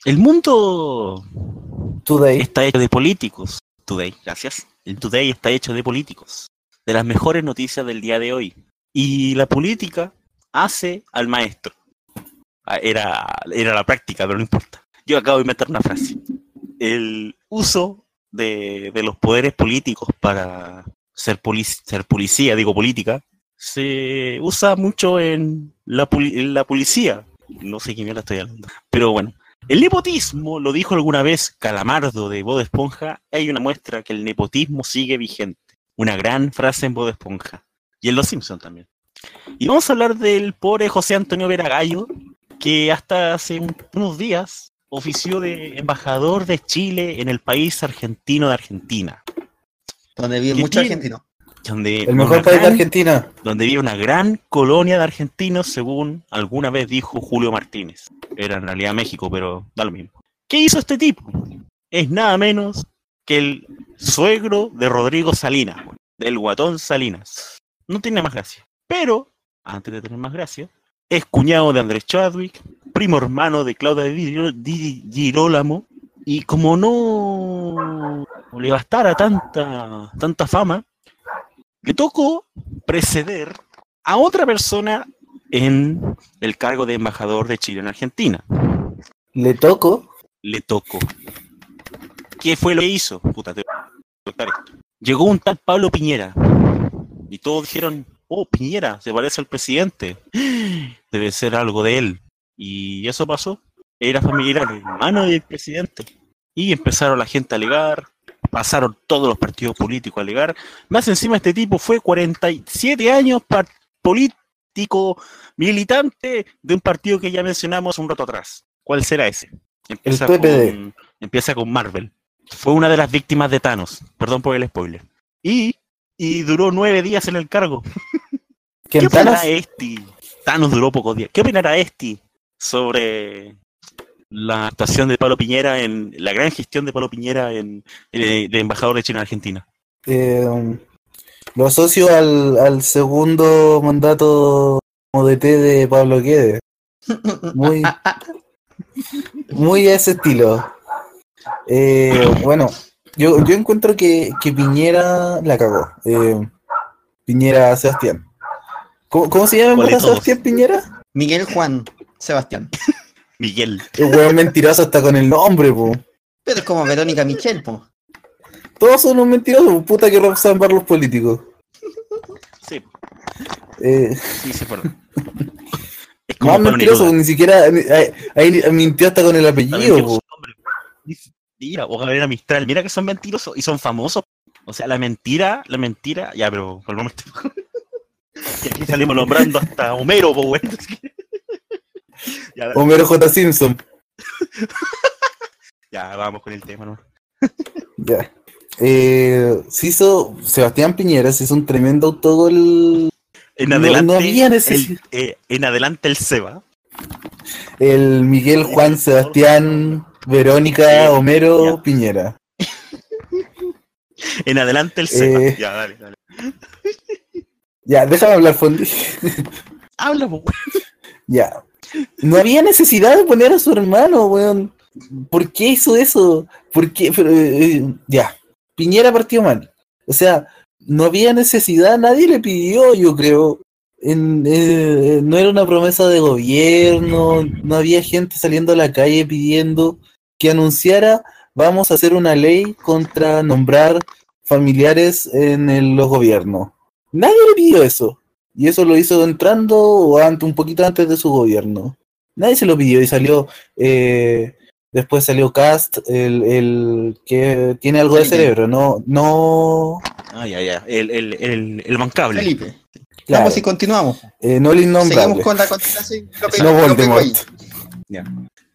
El mundo Today. está hecho de políticos. Today, gracias. El Today está hecho de políticos. De las mejores noticias del día de hoy. Y la política hace al maestro. Ah, Era, era la práctica, pero no importa. Yo acabo de inventar una frase. El uso de, de los poderes políticos para ser, polic- ser policía, digo política, se usa mucho en la, poli- en la policía. No sé qué mierda estoy hablando. Pero bueno, el nepotismo, lo dijo alguna vez Calamardo de Bob Esponja, hay una muestra que el nepotismo sigue vigente. Una gran frase en Bob Esponja. Y en Los Simpsons también. Y vamos a hablar del pobre José Antonio Veragallo, que hasta hace un- unos días ofició de embajador de Chile en el país argentino de Argentina. Donde vive ¿Qué mucho tiene? argentino. Donde El mejor país de Argentina. donde vive una gran colonia de argentinos, según alguna vez dijo Julio Martínez. Era en realidad México, pero da lo mismo. ¿Qué hizo este tipo? Es nada menos que el suegro de Rodrigo Salinas, del guatón Salinas. No tiene más gracia. Pero, antes de tener más gracia, es cuñado de Andrés Chadwick, primo hermano de Claudia Di Girolamo, y como no le bastara tanta, tanta fama, le tocó preceder a otra persona en el cargo de embajador de Chile en Argentina. Le toco. Le tocó. ¿Qué fue lo que hizo? Puta, te voy a contar esto. Llegó un tal Pablo Piñera y todos dijeron, oh, Piñera, se parece al presidente. Debe ser algo de él. Y eso pasó. Era familiar, hermano del presidente. Y empezaron la gente a alegar, pasaron todos los partidos políticos a alegar. Más encima este tipo fue 47 años político militante de un partido que ya mencionamos un rato atrás. ¿Cuál será ese? Empieza con, empieza con Marvel. Fue una de las víctimas de Thanos. Perdón por el spoiler. Y, y duró nueve días en el cargo. ¿Qué ¿Quién opinará Thanos? este? Thanos duró pocos días. ¿Qué opinará este sobre la actuación de Pablo Piñera en la gran gestión de Pablo Piñera en, eh, de embajador de China en Argentina? Eh, lo asocio al, al segundo mandato como DT de Pablo Guedes. Muy, muy a ese estilo. Eh, bueno, yo, yo encuentro que, que Piñera la cagó. Eh, Piñera Sebastián. ¿Cómo, cómo se llama en ¿Cuál de? Sebastián Piñera? Miguel Juan Sebastián. Miguel. El weón mentiroso hasta con el nombre, po. Pero es como Verónica Michel, po. Todos son unos mentirosos, puta que roban para los políticos. Sí, Eh, sí, se fueron. Es como más mentiroso, ni siquiera ahí, ahí mintió hasta con el apellido, po. Mentira, o Gabriela Mistral. Mira que son mentirosos y son famosos. O sea, la mentira, la mentira. Ya, pero por el momento. Y aquí salimos nombrando hasta Homero, po, güey. Ya. Homero J. Simpson. ya, vamos con el tema, ¿no? Ya. Eh, se hizo, Sebastián Piñera se hizo un tremendo autogol. En adelante, no había necesidad. el, eh, en adelante el Seba. El Miguel, Juan, Sebastián, Verónica, Homero, ya. Piñera. En adelante el Seba. Eh. Ya, dale, dale. Ya, déjame hablar, Fondi. Habla, güey. Ya. No había necesidad de poner a su hermano, weón. ¿Por qué hizo eso? ¿Por qué? Pero, eh, ya. Piñera partió mal. O sea, no había necesidad, nadie le pidió, yo creo. En- eh, no era una promesa de gobierno, no había gente saliendo a la calle pidiendo que anunciara vamos a hacer una ley contra nombrar familiares en el- los gobiernos. Nadie le pidió eso. Y eso lo hizo entrando o ante, un poquito antes de su gobierno. Nadie se lo pidió y salió. eh, después salió Cast, el, el que tiene algo de cerebro. No, no. Ah, ya, ya. El, el, el, el bancable. Felipe. Claro, Vamos y continuamos. eh, no el innombrable. Seguimos con la continuación. No Voldemort. pegó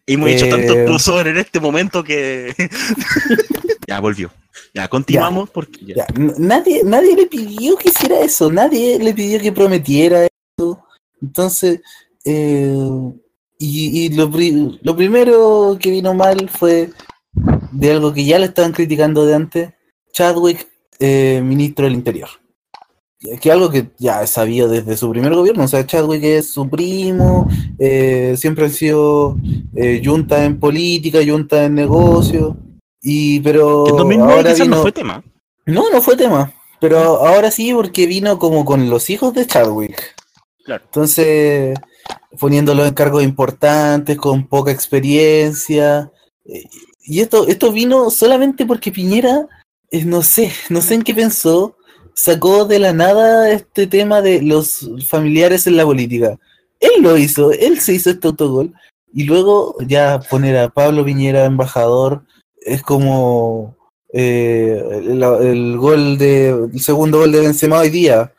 Hemos hecho Eh, tantos crossover en este momento que. ya, volvió. Ya, continuamos porque. ya. Nadie, nadie le pidió que hiciera eso, nadie le pidió que prometiera eso. Entonces, eh, y, y lo, pri- lo primero que vino mal fue de algo que ya le estaban criticando de antes, Chadwick, eh, ministro del Interior. Que que algo que ya sabido desde su primer gobierno, o sea, Chadwick es su primo, eh, siempre han sido eh, junta en política, junta en negocio, y pero 2009 ahora quizás no vino- fue tema. no, no fue tema. Pero ahora sí, porque vino como con los hijos de Chadwick. Claro. Entonces, poniéndolo en cargos importantes, con poca experiencia. eh, y esto, esto vino solamente porque Piñera, eh, no sé, no sé en qué pensó, sacó de la nada este tema de los familiares en la política. Él lo hizo, él se hizo este autogol. Y luego ya poner a Pablo Piñera embajador es como eh, el, gol de el segundo gol de Benzema hoy día.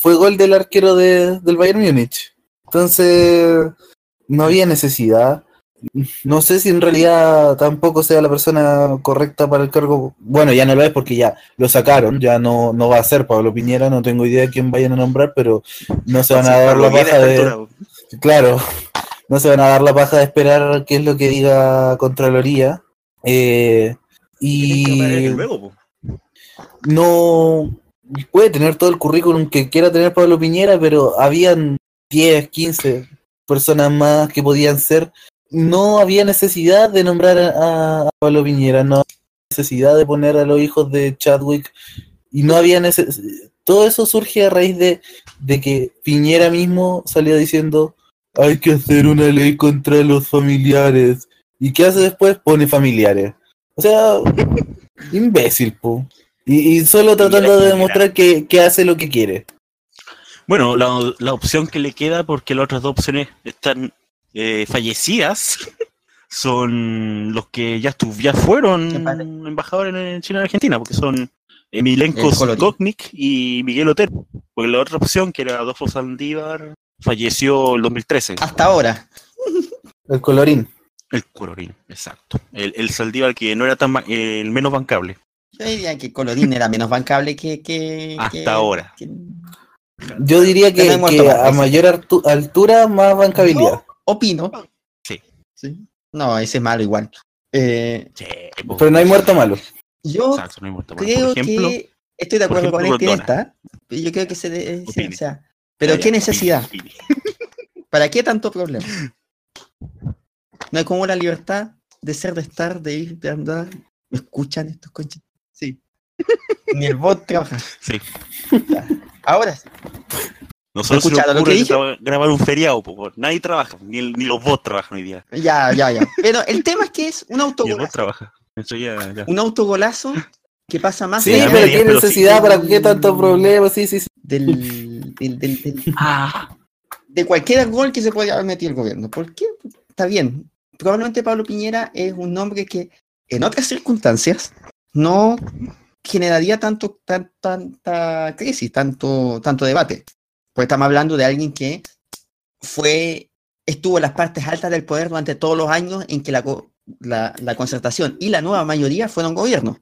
Fue gol del arquero de- del Bayern Múnich. Entonces, no había necesidad. No sé si en realidad tampoco sea la persona correcta para el cargo. Bueno, ya no lo es porque ya lo sacaron, ya no, no va a ser Pablo Piñera, no tengo idea de quién vayan a nombrar, pero no se van a dar la paja de... Claro, no se van a dar la paja de esperar qué es lo que diga Contraloría. Eh, y Luego, no puede tener todo el currículum que quiera tener Pablo Piñera, pero habían 10, 15 personas más que podían ser. No había necesidad de nombrar a, a Pablo Piñera, no había necesidad de poner a los hijos de Chadwick y no había necesidad. Todo eso surge a raíz de, de que Piñera mismo salió diciendo hay que hacer una ley contra los familiares. ¿Y qué hace después? Pone familiares. O sea, imbécil, po. Y, y solo tratando de demostrar que, que hace lo que quiere. Bueno, la, la opción que le queda, porque las otras dos opciones están eh, fallecidas, son los que ya, fueron embajadores en China y Argentina, porque son Milenko El Colorín. Skoknik y Miguel Otero. Porque la otra opción, que era Adolfo Saldívar, falleció en 2013. Hasta ahora. El colorín. El Colorín, exacto. El, el Saldívar que no era tan eh, el menos bancable. Yo diría que Colorín era menos bancable que. que Hasta que- ahora. que- Yo diría que, que a mayor altu- altura, más bancabilidad. Opino. Sí. Sí. No, ese es malo igual. Eh, Sí, po. Pero no hay muerto malo. yo Exacto, no hay muerto. Bueno, creo por ejemplo, que estoy de acuerdo con en Rondona. esta. Yo creo que se debe. sí, Opine. o sea, pero ya, qué necesidad. opine, opine. ¿Para qué tanto problema? No hay como la libertad de ser, de estar, de ir, de andar. ¿Me escuchan estos conchas? Sí. Ni el bot trabaja. Sí. Ahora sí. Nosotros escucharon lo que dije? graba- grabar un feriado, po, nadie trabaja, ni, el- ni los bots trabajan hoy día. Ya, ya, ya. Pero el tema es que es un Ni el bot autogolazo. trabaja. Eso ya, ya. Un autogolazo que pasa más Sí, de pero qué sí. necesidad, ¿para qué tanto problema? Sí, sí, sí. del, del, del- del- Ah, de cualquier gol que se podía haber metido el gobierno. ¿Por qué? Está bien. Probablemente Pablo Piñera es un nombre que en otras circunstancias no generaría tanto, tan- tanta crisis, tanto, tanto debate. Porque estamos hablando de alguien que fue, estuvo en las partes altas del poder durante todos los años en que la, la, la concertación y la nueva mayoría fueron gobierno.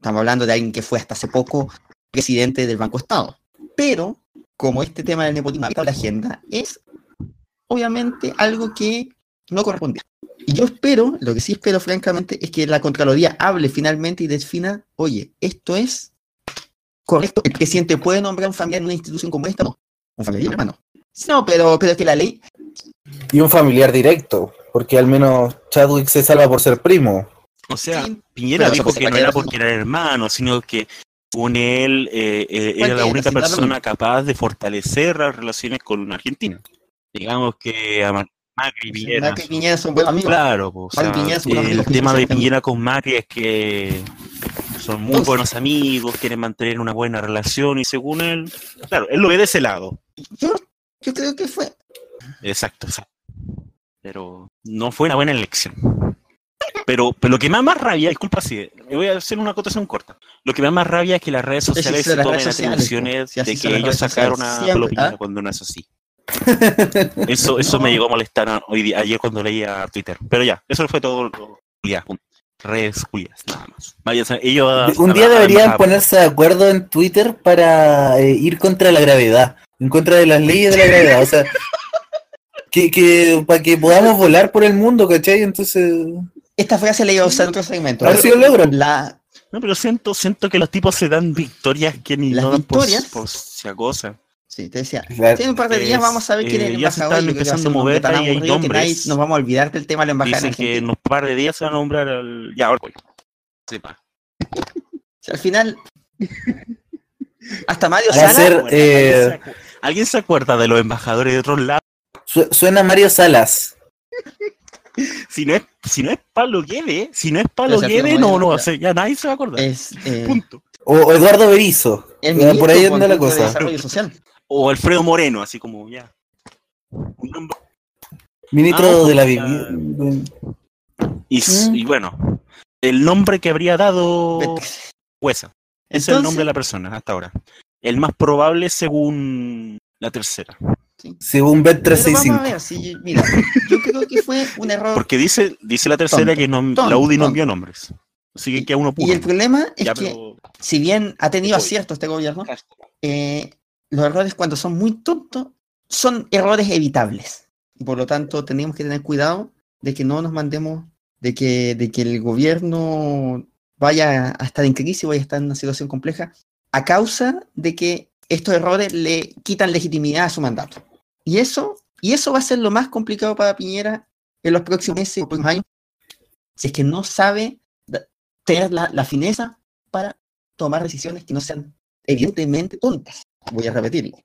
Estamos hablando de alguien que fue hasta hace poco presidente del Banco Estado. Pero, como este tema del nepotismo habita en la agenda, es obviamente algo que no corresponde. Y yo espero, lo que sí espero francamente, es que la Contraloría hable finalmente y defina, oye, esto es correcto, el presidente puede nombrar un familiar en una institución como esta, no, un familiar hermano. No, pero, pero es que la ley, Y un familiar directo, porque al menos Chadwick se salva por ser primo. o sea, Sí, Piñera dijo que no era porque era hermano, sino que según él eh, eh, era la única persona capaz de fortalecer las relaciones con Argentina. Digamos que a Ma- Macri y Piñera. Macri y Piñera son buenos amigos. Claro, o sea, son el tema de 100%. Piñera con Macri es que son muy buenos amigos, quieren mantener una buena relación y según él, claro, él lo ve de ese lado. Yo, yo creo que fue, Exacto, exacto. Pero no fue una buena elección. Pero, pero lo que me da más rabia, disculpa si voy a hacer una acotación corta. Lo que me da más rabia es que las redes sociales se tomen redes sociales, atribuciones sí, así de que ellos sacaron sociales, a siempre, Pablo Piñera ¿ah? cuando no es así. Eso, eso me llegó a molestar hoy día, ayer cuando leía Twitter. Pero ya, eso fue todo. Ya, punto. Redes Julias, nada más. Ellos Un día deberían ponerse de acuerdo en Twitter para eh, ir contra la gravedad, en contra de las leyes de la gravedad. O sea, que, que para que podamos volar por el mundo, ¿cachai? Entonces, esta frase la iba a usar en otro segmento. a ver si lo logran. La, No, pero siento, siento que los tipos se dan victorias que ni Las no dan por, victorias. por si cosa. Sí, te decía, Claro. Sí, en un par de días Es, vamos a ver quién es eh, el ya se embajador. están yo creo que va a empezando a mover tan ahí, hay aburrido que nadie nombres. nos vamos a olvidar del tema de la embajada. en Dicen que en un par de días se van a nombrar al. Ya, ahora voy. Sea, al final, hasta Mario Va a Sala, ser- ¿Alguien, eh, se ¿Alguien se acuerda de los embajadores de otros lados? Su- suena Mario Salas. Si no es, si no es Pablo Guede, si no es Pablo Guede, no, no va ya nadie se va a acordar. Es eh, Punto. O, Eduardo Berizo. Ya, por ahí anda la con- de cosa. Desarrollo Social. O Alfredo Moreno, así como ya. Un nombre- Ministro Ah, de la vivienda. Y, Mm. y bueno, el nombre que habría dado Huesa. Ese es el nombre de la persona hasta ahora. El más probable según la tercera. Según vamos a Bet365. ver, si- mira, yo creo que fue un error. Porque dice, dice la tercera Tonto, que no, tonto, la UDI no envió nombres. Así que queda uno puro. Y el problema es Ya, que, pero- si bien ha tenido acierto este gobierno, eh, los errores cuando son muy tontos son errores evitables. Y por lo tanto tenemos que tener cuidado de que no nos mandemos, de que, de que el gobierno vaya a estar en crisis, vaya a estar en una situación compleja, a causa de que estos errores le quitan legitimidad a su mandato. Y eso, y eso va a ser lo más complicado para Piñera en los próximos meses, los próximos años, si es que no sabe tener la fineza para tomar decisiones que no sean evidentemente tontas. Voy a repetirlo.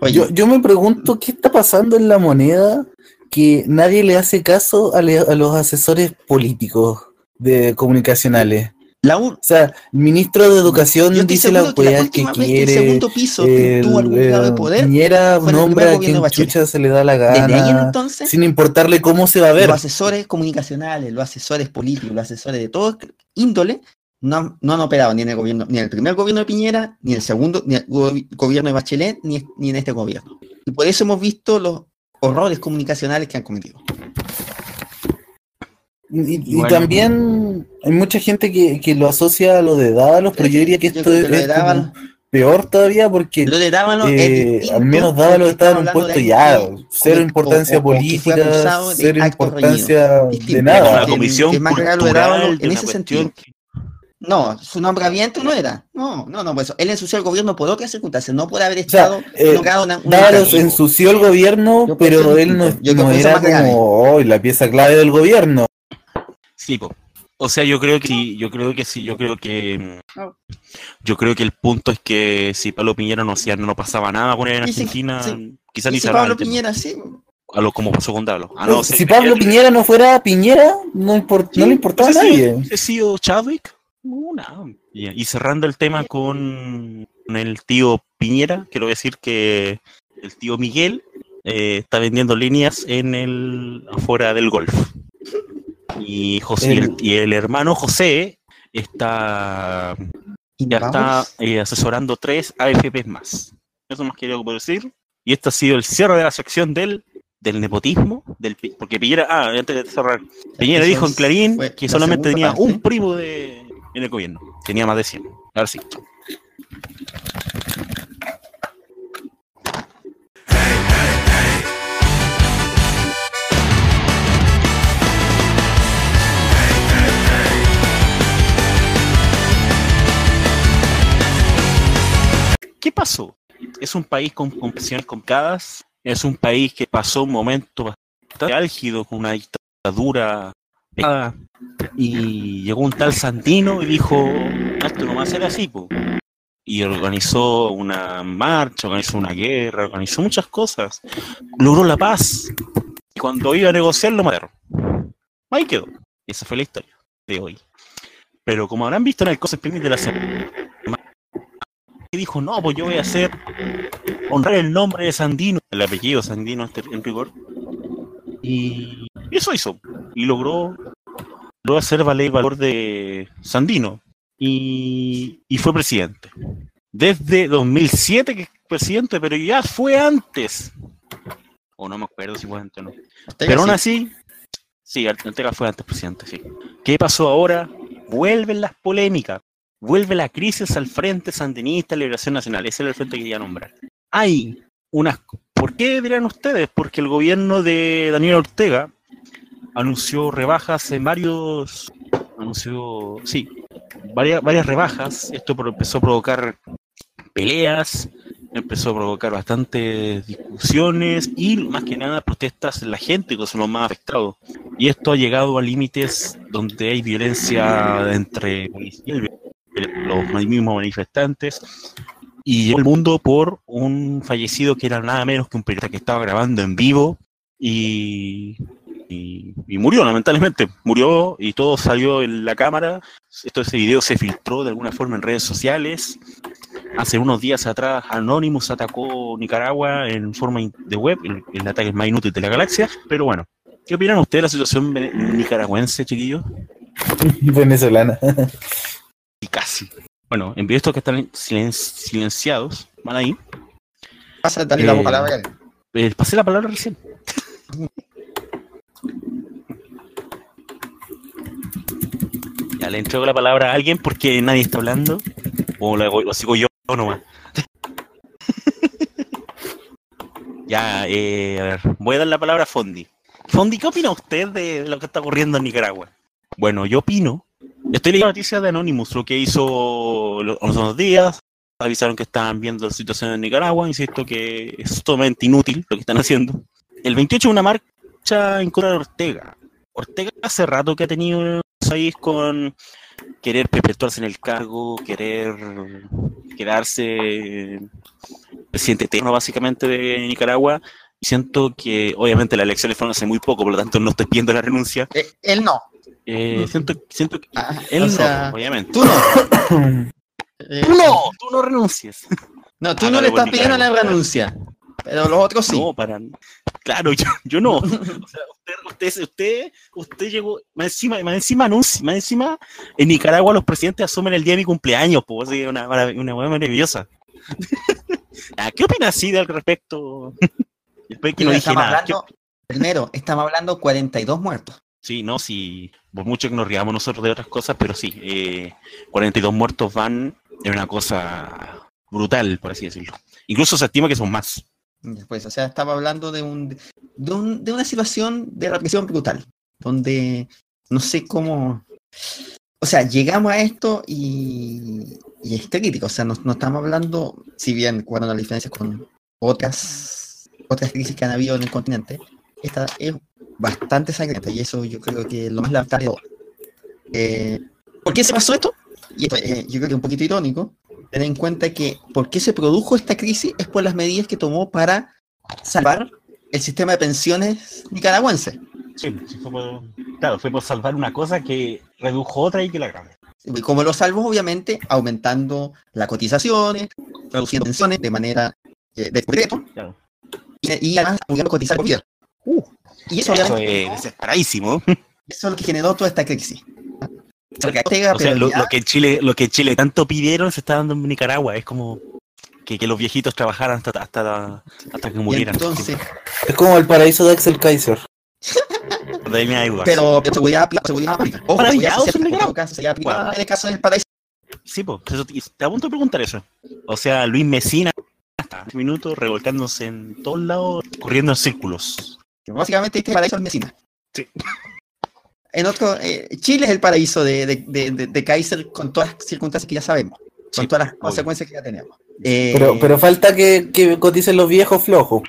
Oye, Yo, yo me pregunto qué está pasando en la moneda que nadie le hace caso a, le- a los asesores políticos de comunicacionales. la un- O sea, el ministro de Educación dice la seguro que la weá que que el quiere. segundo piso que tuvo algún el, grado de eh, poder, Piñera el nombra a quien chucha se le da la desde ahí en gana, entonces, sin importarle cómo se va a ver. los asesores comunicacionales, los asesores políticos, los asesores de todo índole, no, han- no han operado ni en el gobierno, ni en el primer gobierno de Piñera, ni en el segundo, ni en el go- gobierno de Bachelet, ni, ni en este gobierno. Y por eso hemos visto los horrores comunicacionales que han cometido. Y, también hay mucha gente que, que lo asocia a lo de Dávalos, pero yo diría que Yo esto creo es, que es Dávalos- peor todavía porque Lo de Dávalos es eh, distinto al menos Dávalos estaba en un puesto ya, cero que- importancia o- o- política, cero importancia de nada. que- comisión que más de Dávalos en una ese sentido. No, su nombramiento no era. No, no, no, pues él ensució el gobierno por otras circunstado, no por haber O sea, estado eh, nombrado cargo. ensució el gobierno, Yo pero él no. Yo no era como "Ay, la pieza clave del gobierno. Sí, po. O sea, yo creo que sí, yo creo que sí, yo creo que mm, yo creo que el punto es que si Pablo Piñera no hacía, no pasaba nada con él en Y si- Argentina, sí. quizás ni si Pablo. Piñera, sí. a lo como pasó con Dalo. A no ser si Pablo Piñera no fuera Piñera, no, import- no le importaba a sido- nadie. hubiese sido Chadwick? Nada. Y, cerrando el tema con, con el tío Piñera, quiero decir que el tío Miguel eh, está vendiendo líneas en el afuera del golf. Y José El- y el hermano José está ya está eh, asesorando tres AFPs más. Eso más quería decir. Y este ha sido el cierre de la sección del, del nepotismo, del, porque Piñera, ah, antes de cerrar, Piñera dijo en Clarín que la solamente tenía parte. un primo de, en el gobierno, tenía más de 100. Ahora sí. ¿Qué pasó? Es un país con confesiones complicadas, es un país que pasó un momento bastante álgido con una dictadura y llegó un tal Santino y dijo, "Ah, esto no va a ser así, po". y organizó una marcha, organizó una guerra, organizó muchas cosas, logró la paz, y cuando iba a negociar lo mataron. Ahí quedó. Esa fue la historia de hoy. Pero como habrán visto en el Picnic de la semana, que dijo, no, pues yo voy a hacer, honrar el nombre de Sandino, el apellido Sandino este- en rigor, y eso hizo, y logró, logró hacer valer el valor de Sandino, y, y fue presidente. Desde 2007 que es presidente, pero ya fue antes. O no me acuerdo si fue antes o no. Pero aún sí. así, sí, Ortega fue antes presidente, sí. ¿Qué pasó ahora? Vuelven las polémicas, vuelve la crisis al Frente Sandinista Liberación Nacional, ese era el frente que quería nombrar. Hay unas... ¿Por qué dirán ustedes? Porque el gobierno de Daniel Ortega anunció rebajas en varios... Anunció, sí, varias, varias rebajas. Esto empezó a provocar peleas, empezó a provocar bastantes discusiones y más que nada protestas en la gente, que son los más afectados. Y esto ha llegado a límites donde hay violencia entre los mismos manifestantes. y llegó al mundo por un fallecido que era nada menos que un periodista que estaba grabando en vivo y, y, y murió, lamentablemente. Murió y todo salió en la cámara. Esto, ese video se filtró de alguna forma en redes sociales. Hace unos días atrás, Anonymous atacó Nicaragua en forma in- de web, el, el ataque más inútil de la galaxia. Pero bueno, ¿qué opinan ustedes de la situación nicaragüense, chiquillos? Venezolana. Y casi. Bueno, envío estos que están silen- silenciados, van ahí. Pasa, dale la Eh, palabra. Eh, pasé la palabra recién. Ya le entrego la palabra a alguien porque nadie está hablando. O lo, sigo yo nomás. ya, eh, a ver, voy a dar la palabra a Fondi. Fondi, ¿qué opina usted de lo que está ocurriendo en Nicaragua? Bueno, yo opino. Estoy leyendo noticias de Anonymous, lo que hizo los unos días. Avisaron que estaban viendo la situación en Nicaragua. Insisto que es totalmente inútil lo que están haciendo. El 28 una marcha en contra de Ortega. Ortega hace rato que ha tenido país con querer perpetuarse en el cargo, querer quedarse presidente eterno básicamente de Nicaragua. Y siento que obviamente las elecciones fueron hace muy poco, por lo tanto no estoy pidiendo la renuncia. Eh, él no. Eh, siento, siento que Ah, él no, sea, obviamente. tú no. Eh, Tú no, tú no renuncies. No, tú Ah, no le estás pidiendo la renuncia. Pero los otros sí. No, para. Claro, yo, yo no. O sea, usted, usted, usted, usted llegó. Más encima, más encima anuncia, más encima, en Nicaragua los presidentes asumen el día de mi cumpleaños, pues así, una, una hueá maravillosa. Ah, ¿Qué opinas así al respecto? Después que no dije nada. ¿qué hablando, primero, estamos hablando 42 muertos. Sí, no, sí, por mucho que nos riamos nosotros de otras cosas, pero sí, eh, 42 muertos van es una cosa brutal, por así decirlo. Incluso se estima que son más. Pues, o sea, estaba hablando de, un, de, un- de una situación de represión brutal, donde no sé cómo... O sea, llegamos a esto y, y es crítico. O sea, no, no estamos hablando, si bien guardando las diferencias con otras, otras crisis que han habido en el continente, esta es bastante sangrienta y eso yo creo que lo más lamentable de todo. Eh, ¿Por qué se pasó esto? Y esto eh, yo creo que es un poquito irónico, tener en cuenta que por qué se produjo esta crisis es por las medidas que tomó para salvar el sistema de pensiones nicaragüense. Sí, sí fue por- claro, fue por salvar una cosa que redujo otra y que la grave. Y como lo salvó, obviamente, aumentando las cotizaciones, reduciendo pensiones de manera eh, de decreto, Claro. y, y además a cotizar por vida. y eso, Eso es desesperadísimo. eso es lo que generó toda esta crisis. O sea, lo, que en Chile, lo que en Chile tanto pidieron se está dando en Nicaragua. Es como que, que los viejitos trabajaran hasta, hasta, hasta que murieran. entonces, Es como el paraíso de Axel Kaiser. Pero, pero seguridad, seguridad. Ojo, seguridad en social, en Nicaragua. todo caso, seguridad privada, Bueno. en el caso del paraíso. Sí, pues, te, te a punto de preguntar eso. O sea, Luis Mesina hasta este minuto revolcándose en todos lados, corriendo en círculos. que Básicamente este paraíso es Mesina. Sí. En otro, eh, Chile es el paraíso de, de, de, de- de Kaiser con todas las circunstancias que ya sabemos, con todas las obvio. consecuencias que ya tenemos. Eh, Pero, pero falta que, que coticen los viejos flojos.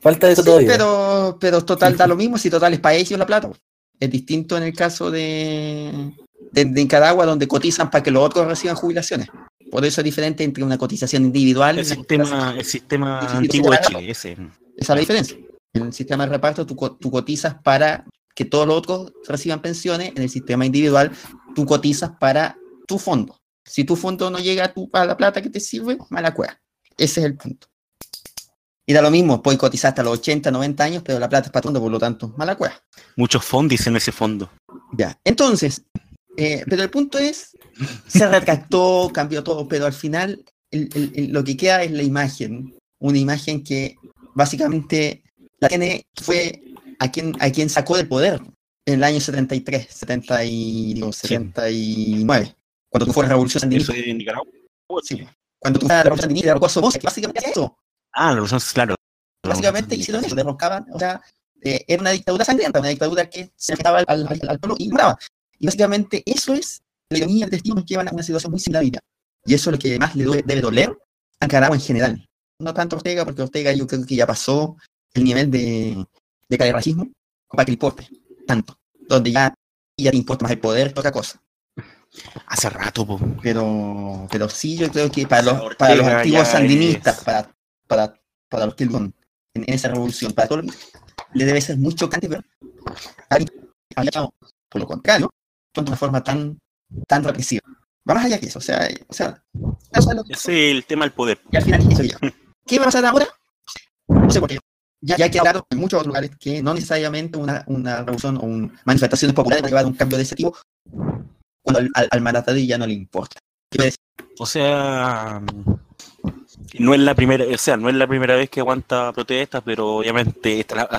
Falta eso sí, todavía. pero, pero total da lo mismo si total es para ellos la plata. Es distinto en el caso de, de, de Nicaragua, donde cotizan para que los otros reciban jubilaciones. Por eso es diferente entre una cotización individual y El una sistema, el sistema antiguo de Chile, ese. Esa es la diferencia. En el sistema de reparto tú, tú cotizas para que todos los otros reciban pensiones. En el sistema individual tú cotizas para tu fondo. Si tu fondo no llega a, tu, a la plata que te sirve, mala cueva. Ese es el punto. Y da lo mismo, puedes cotizar hasta los 80, 90 años, pero la plata es para tu fondo, por lo tanto, mala cueva. Muchos fondis en ese fondo. Ya. Entonces, eh, pero el punto es, se retractó, cambió todo, pero al final el- el- el- lo que queda es la imagen. Una imagen que básicamente la tiene, fue a quien, a quien sacó del poder en el año 73, 70 y, digo, 79, cuando fue la revolución sandinista. De Nicaragua. Sí, cuando tú la revolución sandinista derrocó a Somoza, que básicamente es eso. Ah, la revolución, claro. Básicamente hicieron eso, derrocaban, o sea, eh, era una dictadura sangrienta, una dictadura que se enfrentaba al, al- al pueblo y mataba. Y básicamente eso es la ironía del destino que llevan a una situación muy similar. Y eso es lo que más le due- debe doler a Nicaragua en general. No tanto Ortega, porque Ortega yo creo que ya pasó el nivel de, de racismo para que le importe tanto. Donde ya, ya te importa más el poder que otra cosa. Hace rato, po. Pero, pero sí, yo creo que para los, para los antiguos sandinistas, es- para, para, para los que en, en esa revolución, para todos, le debe ser muy chocante echado, por lo contrario, de una forma tan, tan represiva. Va más allá que eso, o sea, eh, o sea, eso es lo que- Ese es el tema del poder. y al final eso ya. ¿Qué va a pasar ahora? No sé por qué. Ya, ya ha quedado en muchos otros lugares que no necesariamente una, una revolución o un, manifestaciones populares va a llevar a un cambio de ese tipo cuando al, al, ya no le importa. O sea, no es la primera, o sea, no es la primera vez que aguanta protestas, pero obviamente esta ha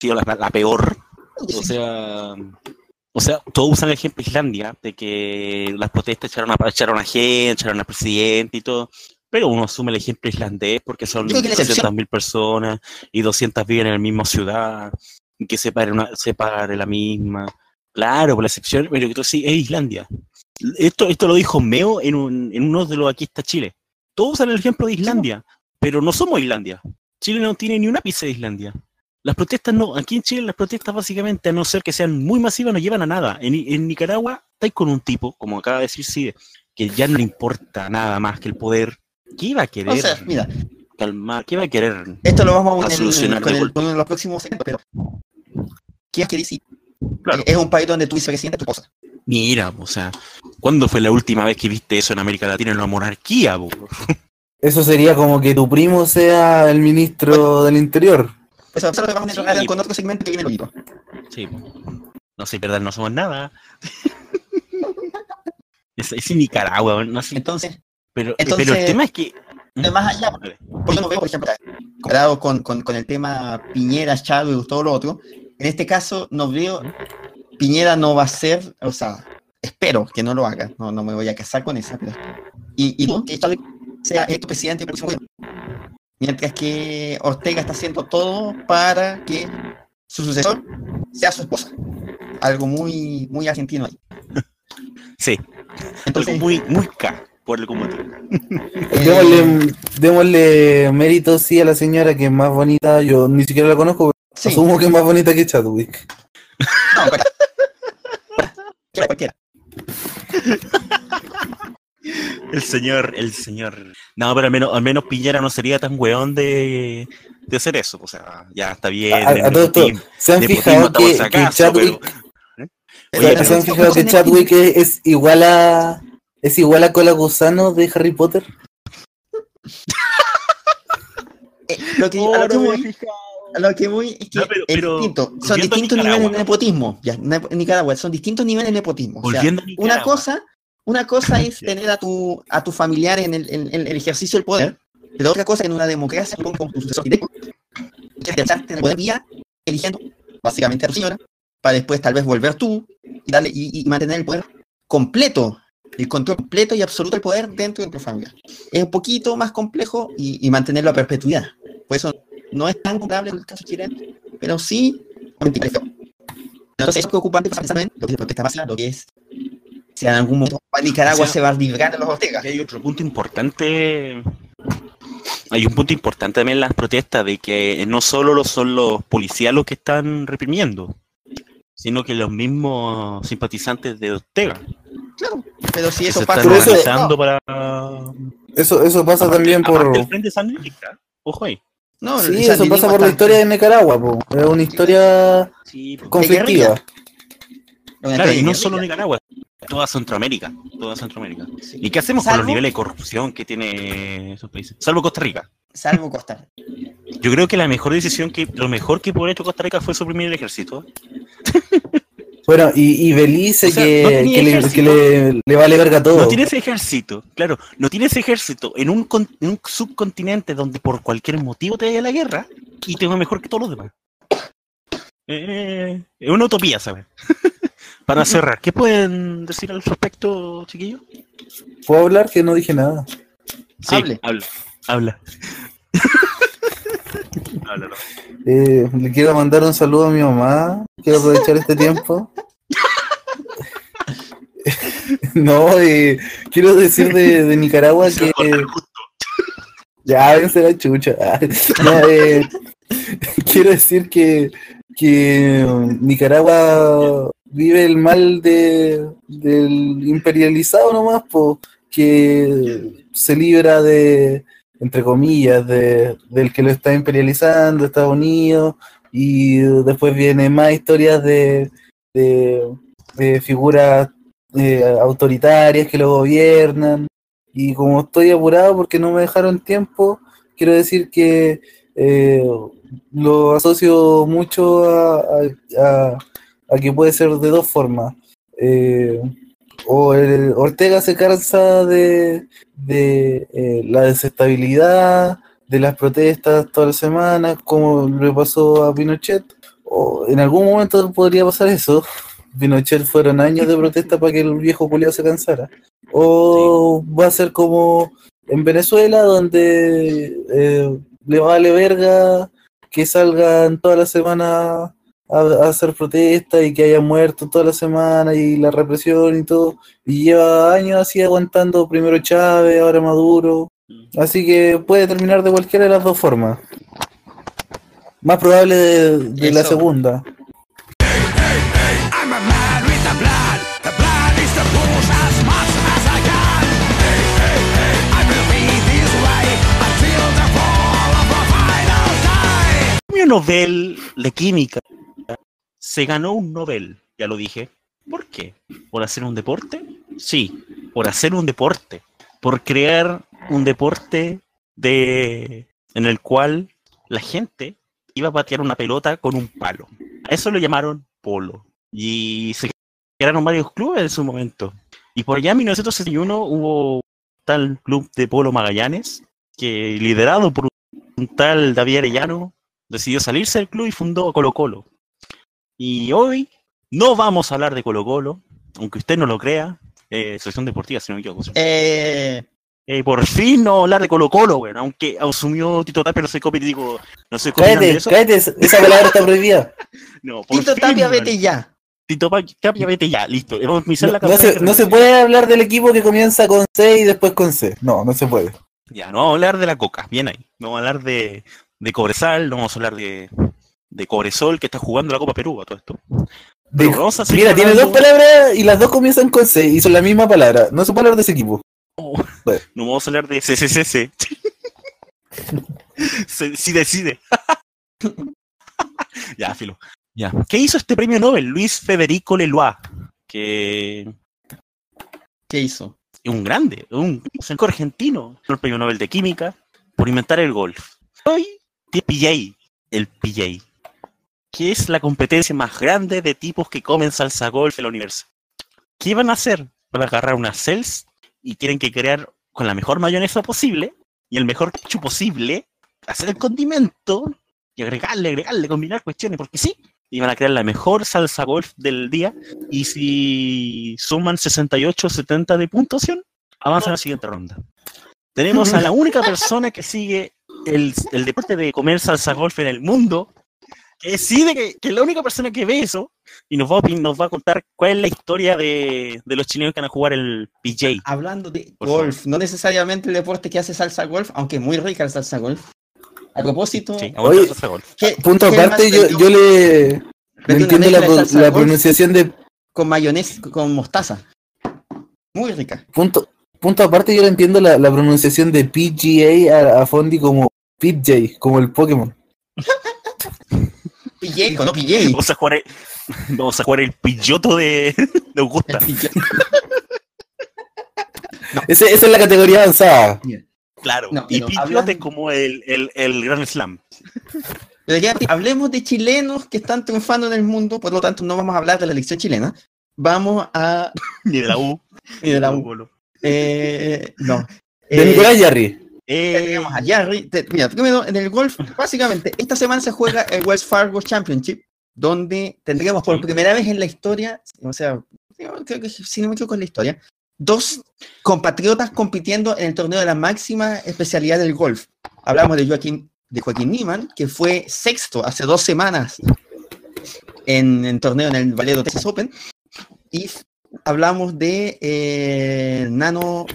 sido la, la peor. O sea, o sea, todos usan el ejemplo de Islandia, de que las protestas echaron a, echaron a gente, echaron al presidente y todo. Pero uno asume el ejemplo islandés porque son Yo creo que la excepción- 200.000 personas y 200 viven en la misma ciudad, y que se pare, una, se pare la misma. Claro, por la excepción, pero que sí, es Islandia. Esto, esto lo dijo Meo en, un, en uno de los Aquí está Chile. Todos usan el ejemplo de Islandia, pero no somos Islandia. Chile no tiene ni una pizza de Islandia. Las protestas no, aquí en Chile las protestas básicamente, a no ser que sean muy masivas, no llevan a nada. En, en Nicaragua estáis con un tipo, como acaba de decir Cide, que ya no le importa nada más que el poder. ¿Qué iba a querer o sea, mira, calmar? ¿Qué iba a querer? esto lo vamos a A en- solucionar de el, con los próximos segmentos, pero ¿qué es que? Claro. Es un país donde tú vicepresidente tu esposa. Mira, o sea, ¿cuándo fue la última vez que viste eso en América Latina en una monarquía? po? Eso sería como que tu primo sea el ministro del interior. Eso, eso lo vamos a Sí. entrar con otro segmento que viene luego. Sí, no sé, verdad, no somos nada. es, es en Nicaragua, no sé, Entonces, pero, entonces- pero el tema es que... de más allá, porque no veo, por ejemplo, comparado con, con, con el tema Piñera, Chávez, todo lo otro, en este caso no veo, Piñera no va a ser, o sea, espero que no lo haga, no, no me voy a casar con esa, pero, y, y no, que Chávez sea electo presidente. Mientras que Ortega está haciendo todo para que su sucesor sea su esposa. Algo muy, muy argentino ahí. Sí, Entonces, algo muy, muy K, por el motivo. Démosle, démosle mérito sí a la señora que es más bonita. Yo ni siquiera la conozco, pero sí, asumo que es más bonita que Chadwick. no. Espera, cualquiera. El señor, el señor. No, pero al menos, al menos Piñera no sería tan weón de, de hacer eso. O sea, ya está bien. A- todo esto, ¿Se han fijado que, Chadwick, pero- Pero- Oye, ¿se pero- han fijado que Chadwick es, es igual a es igual a Cola Gusano de Harry Potter? Eh, lo que, Oh, a, lo que no voy, a lo que voy es que No, pero- es pero distinto. Son distintos niveles de nepotismo. Ya, en Nicaragua son distintos niveles de nepotismo. O sea, una cosa, una cosa es tener a tu a tus familiares en el, en- en el ejercicio del poder, pero otra cosa en una democracia como tu sucesor directo, que es en el poder vía eligiendo básicamente a tu señora, para después tal vez volver tú y darle y, y mantener el poder completo, el control completo y absoluto del poder dentro de tu familia. Es un poquito más complejo y, y mantenerlo a perpetuidad. Por eso no es tan comparable con el caso chileno, pero sí. Entonces es preocupante pensar en lo que es protesta masiva, lo que es si en algún momento Nicaragua O sea, se va a librar de los Ortega. Hay otro punto importante. Hay un punto importante también en las protestas de que no solo lo- son los policías los que están reprimiendo, sino que los mismos simpatizantes de Ortega. Claro, pero si eso se pasa están eso- organizando para. Eso, eso pasa aparte- también por del Frente Sandinista. Ojo ahí. no, Sí, el eso pasa por la historia de Nicaragua, po. Es una historia Sí, conflictiva. Claro, y no solo. Nicaragua, toda Centroamérica. Toda Centroamérica. Sí. ¿Y qué hacemos con los niveles de corrupción que tiene esos países? Salvo Costa Rica. Salvo Costa. Yo creo que la mejor decisión que, lo mejor que pudo haber hecho Costa Rica fue suprimir el ejército. Bueno, y, y Belice O sea, que, no tenía que le, ejército. que le, le vale verga todo. No tiene ese ejército, claro, no tiene ese ejército en un, con- en un subcontinente donde por cualquier motivo te vaya la guerra y te va mejor que todos los demás. Eh, es una utopía, ¿sabes? Para cerrar, ¿qué pueden decir al respecto, chiquillos? ¿Puedo hablar? Que no dije nada. Sí, Hable. habla, habla. Eh, le quiero mandar un saludo a mi mamá. Quiero aprovechar este tiempo. no, eh, quiero decir de, de Nicaragua que. Ya, vence la chucha. No, eh, quiero decir que, que Nicaragua vive el mal de, del imperializado nomás, pues, que se libra de, entre comillas, de, del que lo está imperializando, Estados Unidos, y después viene más historias de, de, figuras eh, autoritarias que lo gobiernan. Y como estoy apurado porque no me dejaron tiempo, quiero decir que eh, lo asocio mucho a, a- a que puede ser de dos formas. Eh, o el- Ortega se cansa de, de eh, la desestabilidad, de las protestas todas las semanas, como le pasó a Pinochet. O en algún momento podría pasar eso. Pinochet fueron años de protesta para que el viejo culiao se cansara. O va a ser como en Venezuela, donde eh, le vale verga que salgan toda la semana a, a hacer protestas y que haya muertos toda la semana y la represión y todo. Y lleva años así aguantando primero Chávez, ahora Maduro. Así que puede terminar de cualquiera de las dos formas. Más probable de, de la segunda. Nobel de Química se ganó un Nobel, ya lo dije. ¿Por qué? ¿Por hacer un deporte? Sí, por hacer un deporte. Por crear un deporte de en el cual la gente iba a patear una pelota con un palo. A eso lo llamaron polo. Y se crearon varios clubes en su momento. Y por allá en 1961 hubo tal club de polo Magallanes, que liderado por un tal David Arellano, decidió salirse del club y fundó Colo Colo. Y hoy no vamos a hablar de Colo Colo, aunque usted no lo crea, eh, Selección Deportiva, si no me equivoco. Eh, Eh, por fin no vamos a hablar de Colo Colo, bueno, aunque asumió Tito Tapia, no soy copy, digo, no soy copy Cállate, eso. cállate, esa palabra está prohibida. No, por Tito fin, Tapia, vete ya. Tito Tapia, vete ya, listo. Vamos a No, la no se, no se puede hablar del equipo que comienza con C y después con C. No, no se puede. Ya, no vamos a hablar de la coca, bien ahí. No vamos a hablar de, de Cobresal, no vamos a hablar de, de Cobresol que está jugando la Copa Perú a todo esto. De- mira, tiene dos palabras y las dos comienzan con C y son la misma palabra. No se puede hablar de ese equipo. No vamos a hablar de CCCC. Se- sí decide. ya, filo. Ya. ¿Qué hizo este premio Nobel? Luis Federico Leloir, que ¿Qué hizo? es un grande, un científico argentino, el premio Nobel de Química, por inventar el golf. Hoy PJ, el PJ, que es la competencia más grande de tipos que comen salsa golf en la universidad. ¿Qué van a hacer? Van a agarrar unas cells y tienen que crear con la mejor mayonesa posible y el mejor ketchup posible, hacer el condimento y agregarle, agregarle, combinar cuestiones, porque sí. Y van a crear la mejor salsa golf del día y si suman 68 70 de puntuación, avanzan a la siguiente ronda. Tenemos a la única persona que sigue el, el deporte de comer salsa golf en el mundo, que decide que, que es la única persona que ve eso y nos va a, nos va a contar cuál es la historia de, de los chilenos que van a jugar el PJ. Hablando de golf, no necesariamente el deporte que hace salsa golf, aunque muy rica el salsa golf. A propósito, Sí, Oye, aguanta salsa golf. ¿qué- Punto qué aparte, yo, yo le, no entiendo la, de pro- la pronunciación de con mayonesa, con mostaza? Muy rica. punto. Punto aparte, yo le entiendo la, la pronunciación de PGA a, a Fondi como PJ, como el Pokémon. PJ, no PJ. Vamos a jugar el, vamos a jugar el pilloto de, de Augusta. Ese- esa es la categoría avanzada. Claro. No, y pillote hablando- como el, el, el Grand Slam. Pero ya, hablemos de chilenos que están triunfando en el mundo, por lo tanto no vamos a hablar de la elección chilena. Vamos a... Ni de la U. ni de la U. Eh, no. De Eh, Nicolás Yarri. Eh, tenemos a Jarry. Te- mira, primero en el golf, básicamente, esta semana se juega el Wells Fargo Championship, donde tendremos por primera vez en la historia, o sea, creo que si no me equivoco en la historia, dos compatriotas compitiendo en el torneo de la máxima especialidad del golf. Hablamos de Joaquín, de Joaquín Niemann, que fue sexto hace dos semanas en el torneo en el Valero Texas Open, y hablamos de eh, Nano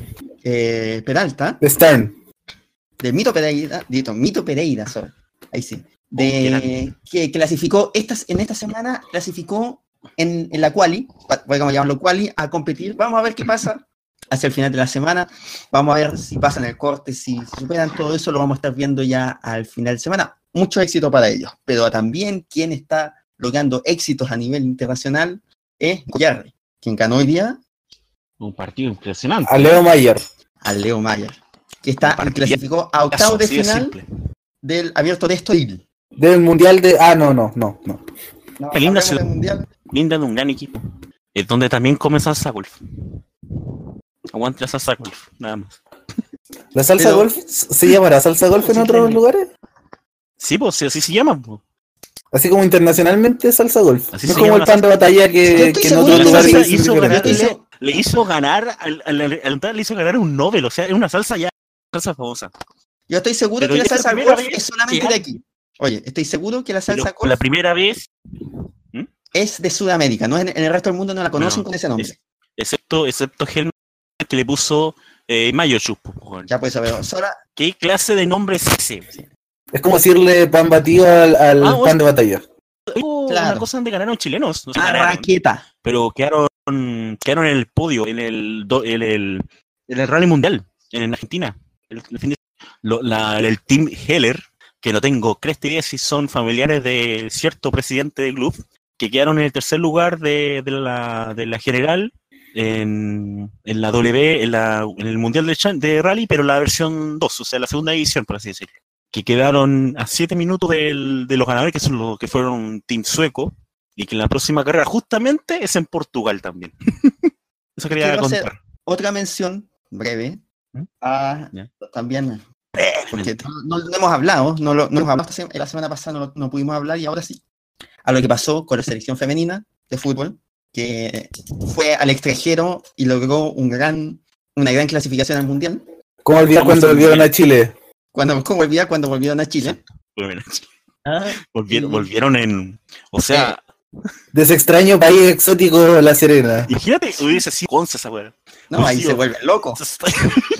eh, Peralta, Stein. De Mito Pereira, Dito, Mito Pereira, sorry, Ahí sí. De, que clasificó, estas, en esta semana clasificó en, en la quali, podemos llamarlo quali, a competir. Vamos a ver qué pasa hacia el final de la semana. Vamos a ver si pasan el corte, si superan todo eso, lo vamos a estar viendo ya al final de semana. Mucho éxito para ellos. Pero también quien está logrando éxitos a nivel internacional es Goyarri, quien ganó hoy día Un partido impresionante. A Leo Mayer. al Leo Mayer, que está Partidazo, clasificó a octavos de final simple. del abierto de Estoril. Del mundial de. Ah, no, no, no, no. Linda hablemos ciudad. del mundial. Linda de un gran equipo. Es donde también come salsa golf. Aguante la salsa golf, nada más. ¿La salsa Pero- golf se llamará salsa golf en Sí, otros lugares? Sí, pues sí, así se llama. po. Así como internacionalmente salsa golf. Así no es como el pan de batalla que, en otros lugares Le hizo ganar, al, al, al- al- le hizo ganar un Nobel, o sea, es una salsa ya, salsa famosa. Yo estoy seguro Pero que la salsa golf es solamente de aquí. Oye, estoy seguro que la Pero salsa por golf la primera vez, es de Sudamérica, no en, en el resto del mundo no la conocen No, con ese nombre. es- excepto, excepto Helmer, que le puso eh, Mayo Chup. Ya puedes saber. Sola, ¿Qué clase de nombre es ese? Es como decirle pan batido al, al Ah, pan de batalla. Hubo Claro. una cosa donde ganaron chilenos, no sé, ganaron, Arraqueta. pero quedaron, quedaron en el podio, en el, do- en el, en el Rally Mundial, en Argentina. El, el fin de- lo- la- el Team Heller, que no tengo cresta idea si son familiares de cierto presidente del club, que quedaron en el tercer lugar de, de la, de la general en, en la W, en, la, en el Mundial de, de Rally, pero la versión 2, o sea, la segunda edición, por así decirlo. Que quedaron a 7 minutos del- de los ganadores, que son los que fueron un team sueco, y que la próxima carrera justamente es en Portugal también. Eso quería hacer- contar. Otra mención breve. A Ya. también porque no, no hemos hablado, no lo no hemos hablado la semana pasada, no, no pudimos hablar y ahora sí. A lo que pasó con la selección femenina de fútbol, que fue al extranjero y logró un gran, una gran clasificación al mundial. ¿Cómo olvidar cuando volvieron olvidar. a Chile? Cuando ¿cómo volvía cuando volvieron a Chile. Volvieron, Ah, volvieron, en. O sea, De ese extraño país exótico, La Serena. imagínate, hubiese sido Conce esa weá. no, ahí se vuelve loco.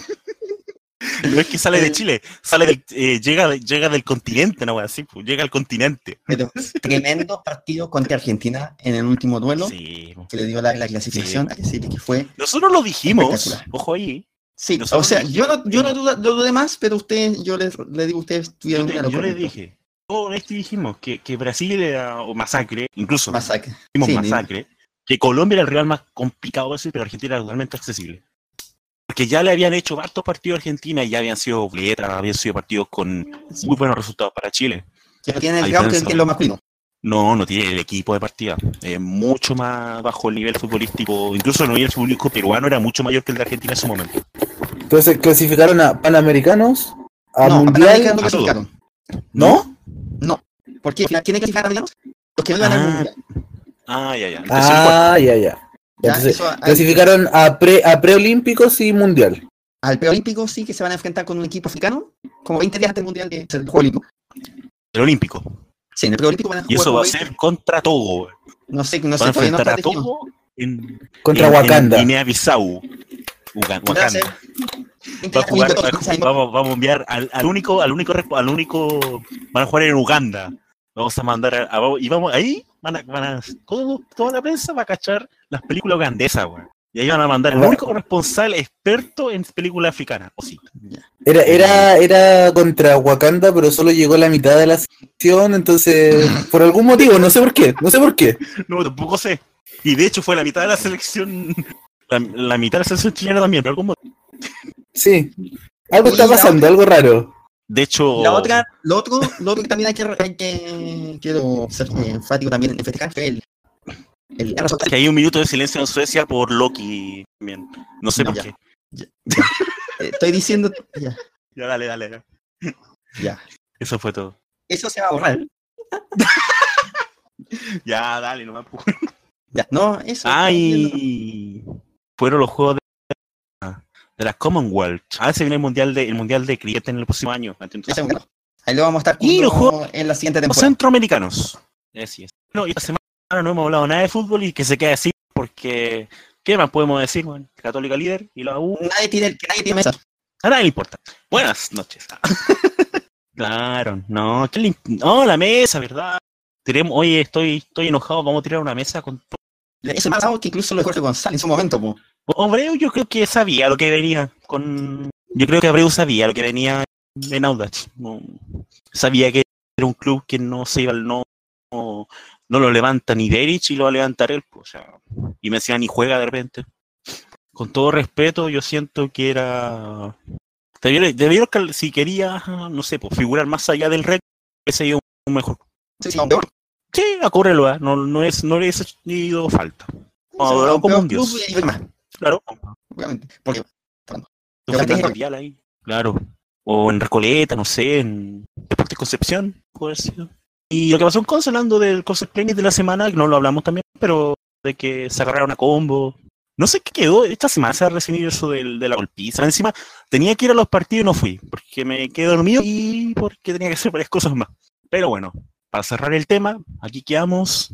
No es que sale de Eh. Chile, sale del, eh, llega, llega del continente, no así, pues, llega al continente. Pero tremendo partido contra Argentina en el último duelo Sí. que le dio la, la clasificación. Que fue Nosotros lo dijimos, ojo ahí. Sí, o sea, yo no, yo no dudo, dudé más, pero usted, yo les, le digo ustedes, Yo, tuvieron te- una yo les dije, todo esto dijimos que, que Brasil era o masacre, incluso Masacre. dijimos Sí, masacre, que Colombia era el rival más complicado de ese, pero Argentina era totalmente accesible. Porque ya le habían hecho hartos partidos a Argentina y ya habían sido letras, habían sido partidos con muy buenos resultados para Chile. No tiene A el ground que es lo masculino. No, no tiene el equipo de partida. Es mucho más bajo el nivel futbolístico. Incluso el nivel futbolístico peruano era mucho mayor que el de Argentina en su momento. Entonces clasificaron a Panamericanos, a no, Mundial. Panamericanos no a todo. clasificaron. ¿No? No. ¿Por qué? ¿Quiénes clasificaron, digamos? Los que no iban al Ah, mundial. Ah, ya, ya. Entonces. Ah, ya, ya. Ya, Entonces, eso, al, clasificaron a, pre, a preolímpicos y mundial. al preolímpico sí que se van a enfrentar con un equipo africano, como 20 días antes del mundial de del Juego Olímpico. el olímpico. Sí, en el preolímpico van a Y jugar eso va a ser contra Togo. 20 No sé, no Van a sé, todavía no enfrentar está a. Togo en, Contra en- en Wakanda. Guinea-Bissau. A ser Wakanda. 20 Va a días jugar, antes va a- del mundial. vamos, vamos a enviar al, al único, al único, al único, van a jugar en Uganda. Vamos a mandar a, a- y vamos ahí, van a, van a- todo- toda la prensa va a cachar las películas ugandesas, weón. Y ahí van a mandar el único responsable experto en películas africanas. O sí. Era, era, era contra Wakanda, pero solo llegó la mitad de la sección, entonces, por algún motivo, no sé por qué, no sé por qué. No, tampoco sé. Y de hecho fue la mitad de la selección, la, la mitad de la selección chilena también, pero algún motivo. Sí, algo está pasando, algo raro. De hecho, La otra, lo otro, lo otro que también hay que, hay que quiero ser enfático también en festejar fue el, el, que hay un minuto de silencio en Suecia por Loki también. No sé No, por ya. qué. Estoy diciendo, ya, Ya, dale, dale. ya. Eso fue todo. Eso se va a borrar. Ya, dale, no me apures. Ya, no, eso. Ay, fueron los juegos de, de la Commonwealth. Ah, se viene el mundial de el mundial de cricket en el próximo año. Entonces. Ahí lo vamos a estar Y los jugando en la siguiente los temporada. centroamericanos. Así es. No, y esta semana no hemos hablado nada de fútbol y que se quede así porque ¿qué más podemos decir? Bueno, Católica líder y la U. Nadie tiene, nadie tiene mesa. A nadie le importa. Buenas noches. Claro, no, qué lim- no, la mesa, ¿verdad? Tiremos, oye, estoy, estoy enojado, vamos a tirar una mesa con Eso es más algo que incluso lo de Jorge González en su momento, po. Abreu yo creo que sabía lo que venía con yo creo que Abreu sabía lo que venía en Audax. No, sabía que era un club que no se iba no, no, no lo levanta ni Derich y lo va a levantar él, pues, o sea, y me decía ni juega de repente. Con todo respeto, yo siento que era debieron, debieron cal- si quería, no sé, pues figurar más allá del récord, ese ido un mejor. Sí, sí, un peor. Sí, a correrlo, ¿eh? no, no es, no le es ido falta. Adorado un como un dios. Claro. obviamente. Porque ahí. Claro. O en Recoleta, no sé, en Deportes Concepción, puede ser. Y lo que pasó en Conce, hablando del Concept Clinic de la semana, no lo hablamos también, pero de que se agarraron a combo. No sé qué quedó, esta semana se va a recibir eso del, de la golpiza. Encima, tenía que ir a los partidos y no fui, porque me quedé dormido y porque tenía que hacer varias cosas más. Pero bueno, para cerrar el tema, aquí quedamos.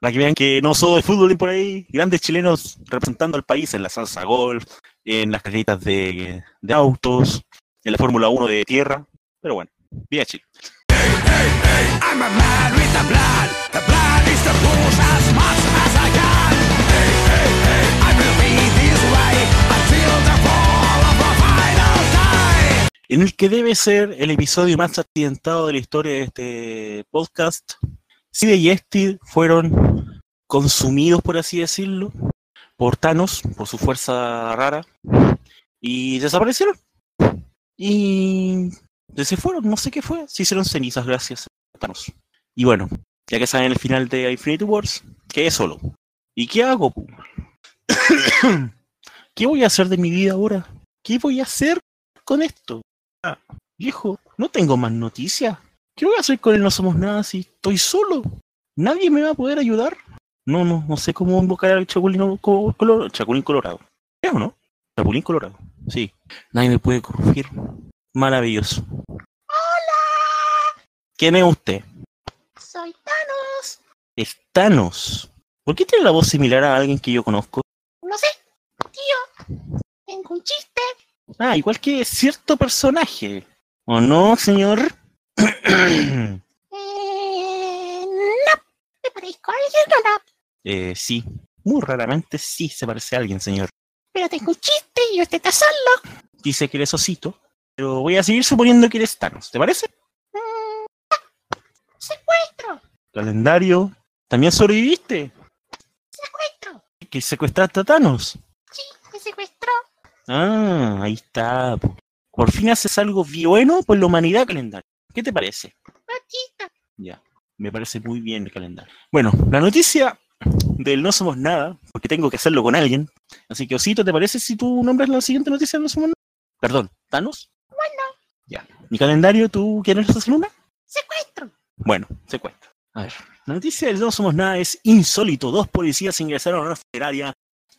Para que vean que no solo de fútbol y por ahí, grandes chilenos representando al país en la salsa golf, en las carreritas de, de autos, en la Fórmula 1 de tierra. Pero bueno, viva Chile. I'm a man with the is to push as much as I can. Hey, hey, hey, I will be this way until the fall of final time. En el que debe ser el episodio más accidentado de la historia de este podcast, Side y Esti fueron consumidos, por así decirlo, por Thanos, por su fuerza rara, y desaparecieron. Y se fueron, no sé qué fue, se hicieron cenizas gracias. Y bueno, ya que saben el final de Infinity Wars, quedé solo. ¿Y qué hago? ¿Qué voy a hacer de mi vida ahora? ¿Qué voy a hacer con esto? Ah, viejo, no tengo más noticias. ¿Qué voy a hacer con él? No somos nada si estoy solo. ¿Nadie me va a poder ayudar? No, no, no sé cómo invocar al Chapulín, co- color- Chapulín Colorado. ¿Es o no? Chapulín Colorado. Sí. Nadie me puede corregir. Maravilloso. ¡Hola! ¿Quién es usted? Soy Thanos. Es Thanos. ¿Por qué tiene la voz similar a alguien que yo conozco? No sé, tío. Tengo un chiste. Ah, igual que cierto personaje. ¿O no, señor? Eh, no. ¿Me parezco a alguien o no? eh, sí. Muy raramente sí se parece a alguien, señor. Pero tengo un chiste y usted está solo. Dice que eres osito, pero voy a seguir suponiendo que eres Thanos. ¿Te parece? Mm, ah, secuestro. Calendario. ¿También sobreviviste? Secuestro. ¿Que secuestraste a Thanos? Sí, me secuestró. Ah, ahí está. po. Por fin haces algo bueno por la humanidad, calendario. ¿Qué te parece? Machista. Ya, me parece muy bien el calendario. Bueno, la noticia del No Somos Nada, porque tengo que hacerlo con alguien. Así que, Osito, ¿te parece si tú nombras la siguiente noticia del No Somos Nada? Perdón, ¿Thanos? Ya. Mi calendario, ¿tú quieres hacer una? secuestro. Bueno, se cuenta. A ver, la noticia del No Somos Nada es insólito. Dos policías ingresaron a una funeraria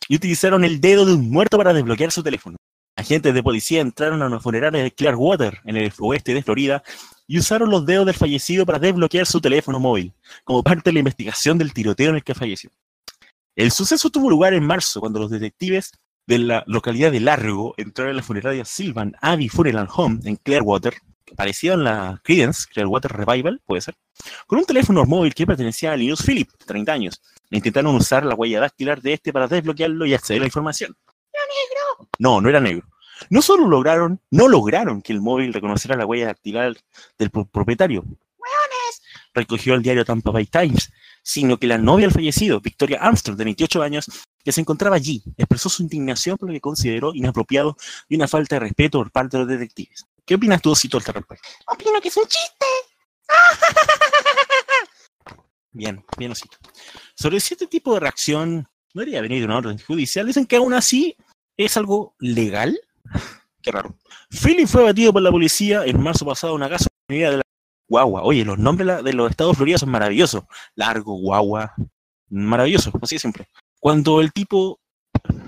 y utilizaron el dedo de un muerto para desbloquear su teléfono. Agentes de policía entraron a una funeraria de Clearwater, en el oeste de Florida, y usaron los dedos del fallecido para desbloquear su teléfono móvil, como parte de la investigación del tiroteo en el que falleció. El suceso tuvo lugar en marzo, cuando los detectives de la localidad de Largo entraron a la funeraria Sylvan Abbey Funeral Home en Clearwater, parecía en la Credence Clearwater Revival, puede ser, con un teléfono móvil que pertenecía a Linus Philip, 30 años. E intentaron usar la huella dactilar de este para desbloquearlo y acceder a la información. Negro. No, no era negro. No solo lograron, no lograron que el móvil reconociera la huella dactilar del pro- propietario. Hueones. Recogió el diario Tampa Bay Times, sino que la novia del fallecido, Victoria Armstrong, de 28 años, que se encontraba allí, expresó su indignación por lo que consideró inapropiado y una falta de respeto por parte de los detectives. ¿Qué opinas tú, Osito, al respecto? Opino que es un chiste. Bien, bien, Osito. Sobre este tipo de reacción, no debería venir de una orden judicial. Dicen que aún así es algo legal. Qué raro. Philip fue abatido por la policía en marzo pasado en una casa de la Guagua. Oye, los nombres de la- los estados Florida son maravillosos. Largo, Guagua. Maravilloso, así siempre. Cuando el tipo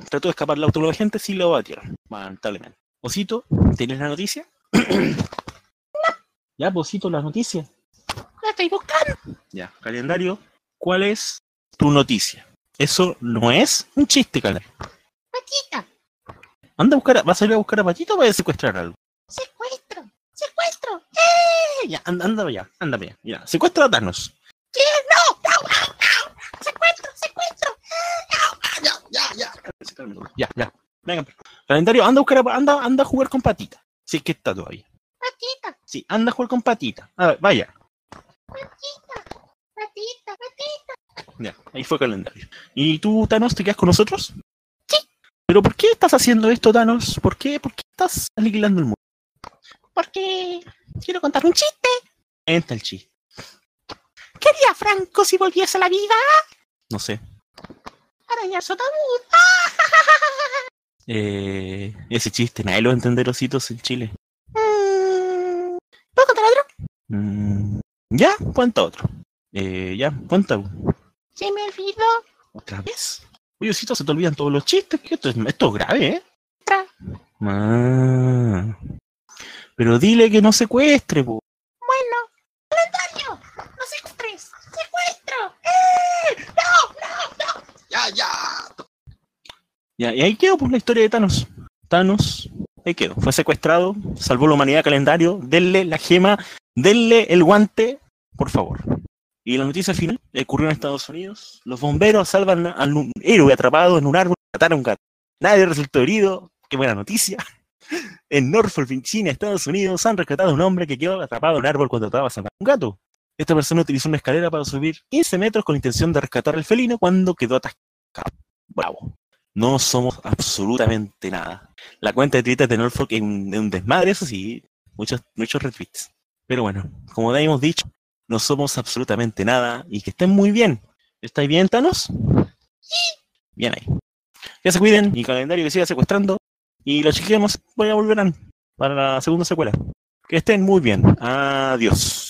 trató de escapar del auto de la gente, sí lo abatieron. Lamentablemente. Osito, ¿tienes la noticia? ya, Osito, la noticia. Lo estoy buscando. Ya, calendario, ¿cuál es tu noticia? Eso no es un chiste, calendario. Machista. Anda a buscar, a- ¿vas a ir a buscar a Patito o vas a secuestrar algo? Secuestro. Secuestro. Eh, ya, anda, anda ya, anda ya. Ya, secuestra a Thanos. No, no, no, no. Secuestro, secuestro. Ya, ya, ya. Ya, ya. Venga. Calendario, anda a buscar, anda, anda a jugar con Patita. Sí, que está todavía. Patita, Sí, anda a jugar con Patita. A ver, vaya. patita, patita, patita. Ya, ahí fue calendario. ¿Y tú, Thanos, te quedas con nosotros? Sí. ¿Pero por qué estás haciendo esto, Thanos? ¿Por qué? ¿Por qué estás aniquilando el mundo? Porque quiero contar un chiste. Entra el chi. ¿Qué haría Franco si volviese a la vida? No sé. Arañar su ataúd. Eh, ese chiste, nadie lo va a entender, ositos, en Chile. Mm, ¿Puedo contar otro? Mm, ya, cuenta otro. Eh, ya, cuenta Se me olvidó. otra vez. Oye, osito, se te olvidan todos los chistes. Esto es, esto es grave, ¿eh? Ah. Pero dile que no secuestre, po. Bueno, calendario. No secuestres. Secuestro. ¡Eh! No, no, no. Ya, ya. Ya, y ahí quedó pues la historia de Thanos. Thanos, ahí quedó. Fue secuestrado, salvó la humanidad calendario. Denle la gema, denle el guante, por favor. Y la noticia final ocurrió en Estados Unidos. Los bomberos salvan a un héroe atrapado en un árbol y mataron a un gato. Nadie resultó herido. Qué buena noticia. En Norfolk, Virginia, Estados Unidos, han rescatado a un hombre que quedó atrapado en un árbol cuando trataba de un gato. Esta persona utilizó una escalera para subir 15 metros con intención de rescatar al felino cuando quedó atascado. Bravo. No somos absolutamente nada. La cuenta de Twitter de Norfolk es un, es un desmadre, eso sí, muchos, muchos retweets. Pero bueno, como ya hemos dicho, no somos absolutamente nada y que estén muy bien. ¿Estáis bien, Thanos? Bien ahí. Que se cuiden y calendario que siga secuestrando. Y los chiquillos a volverán para la segunda secuela. Que estén muy bien. Adiós.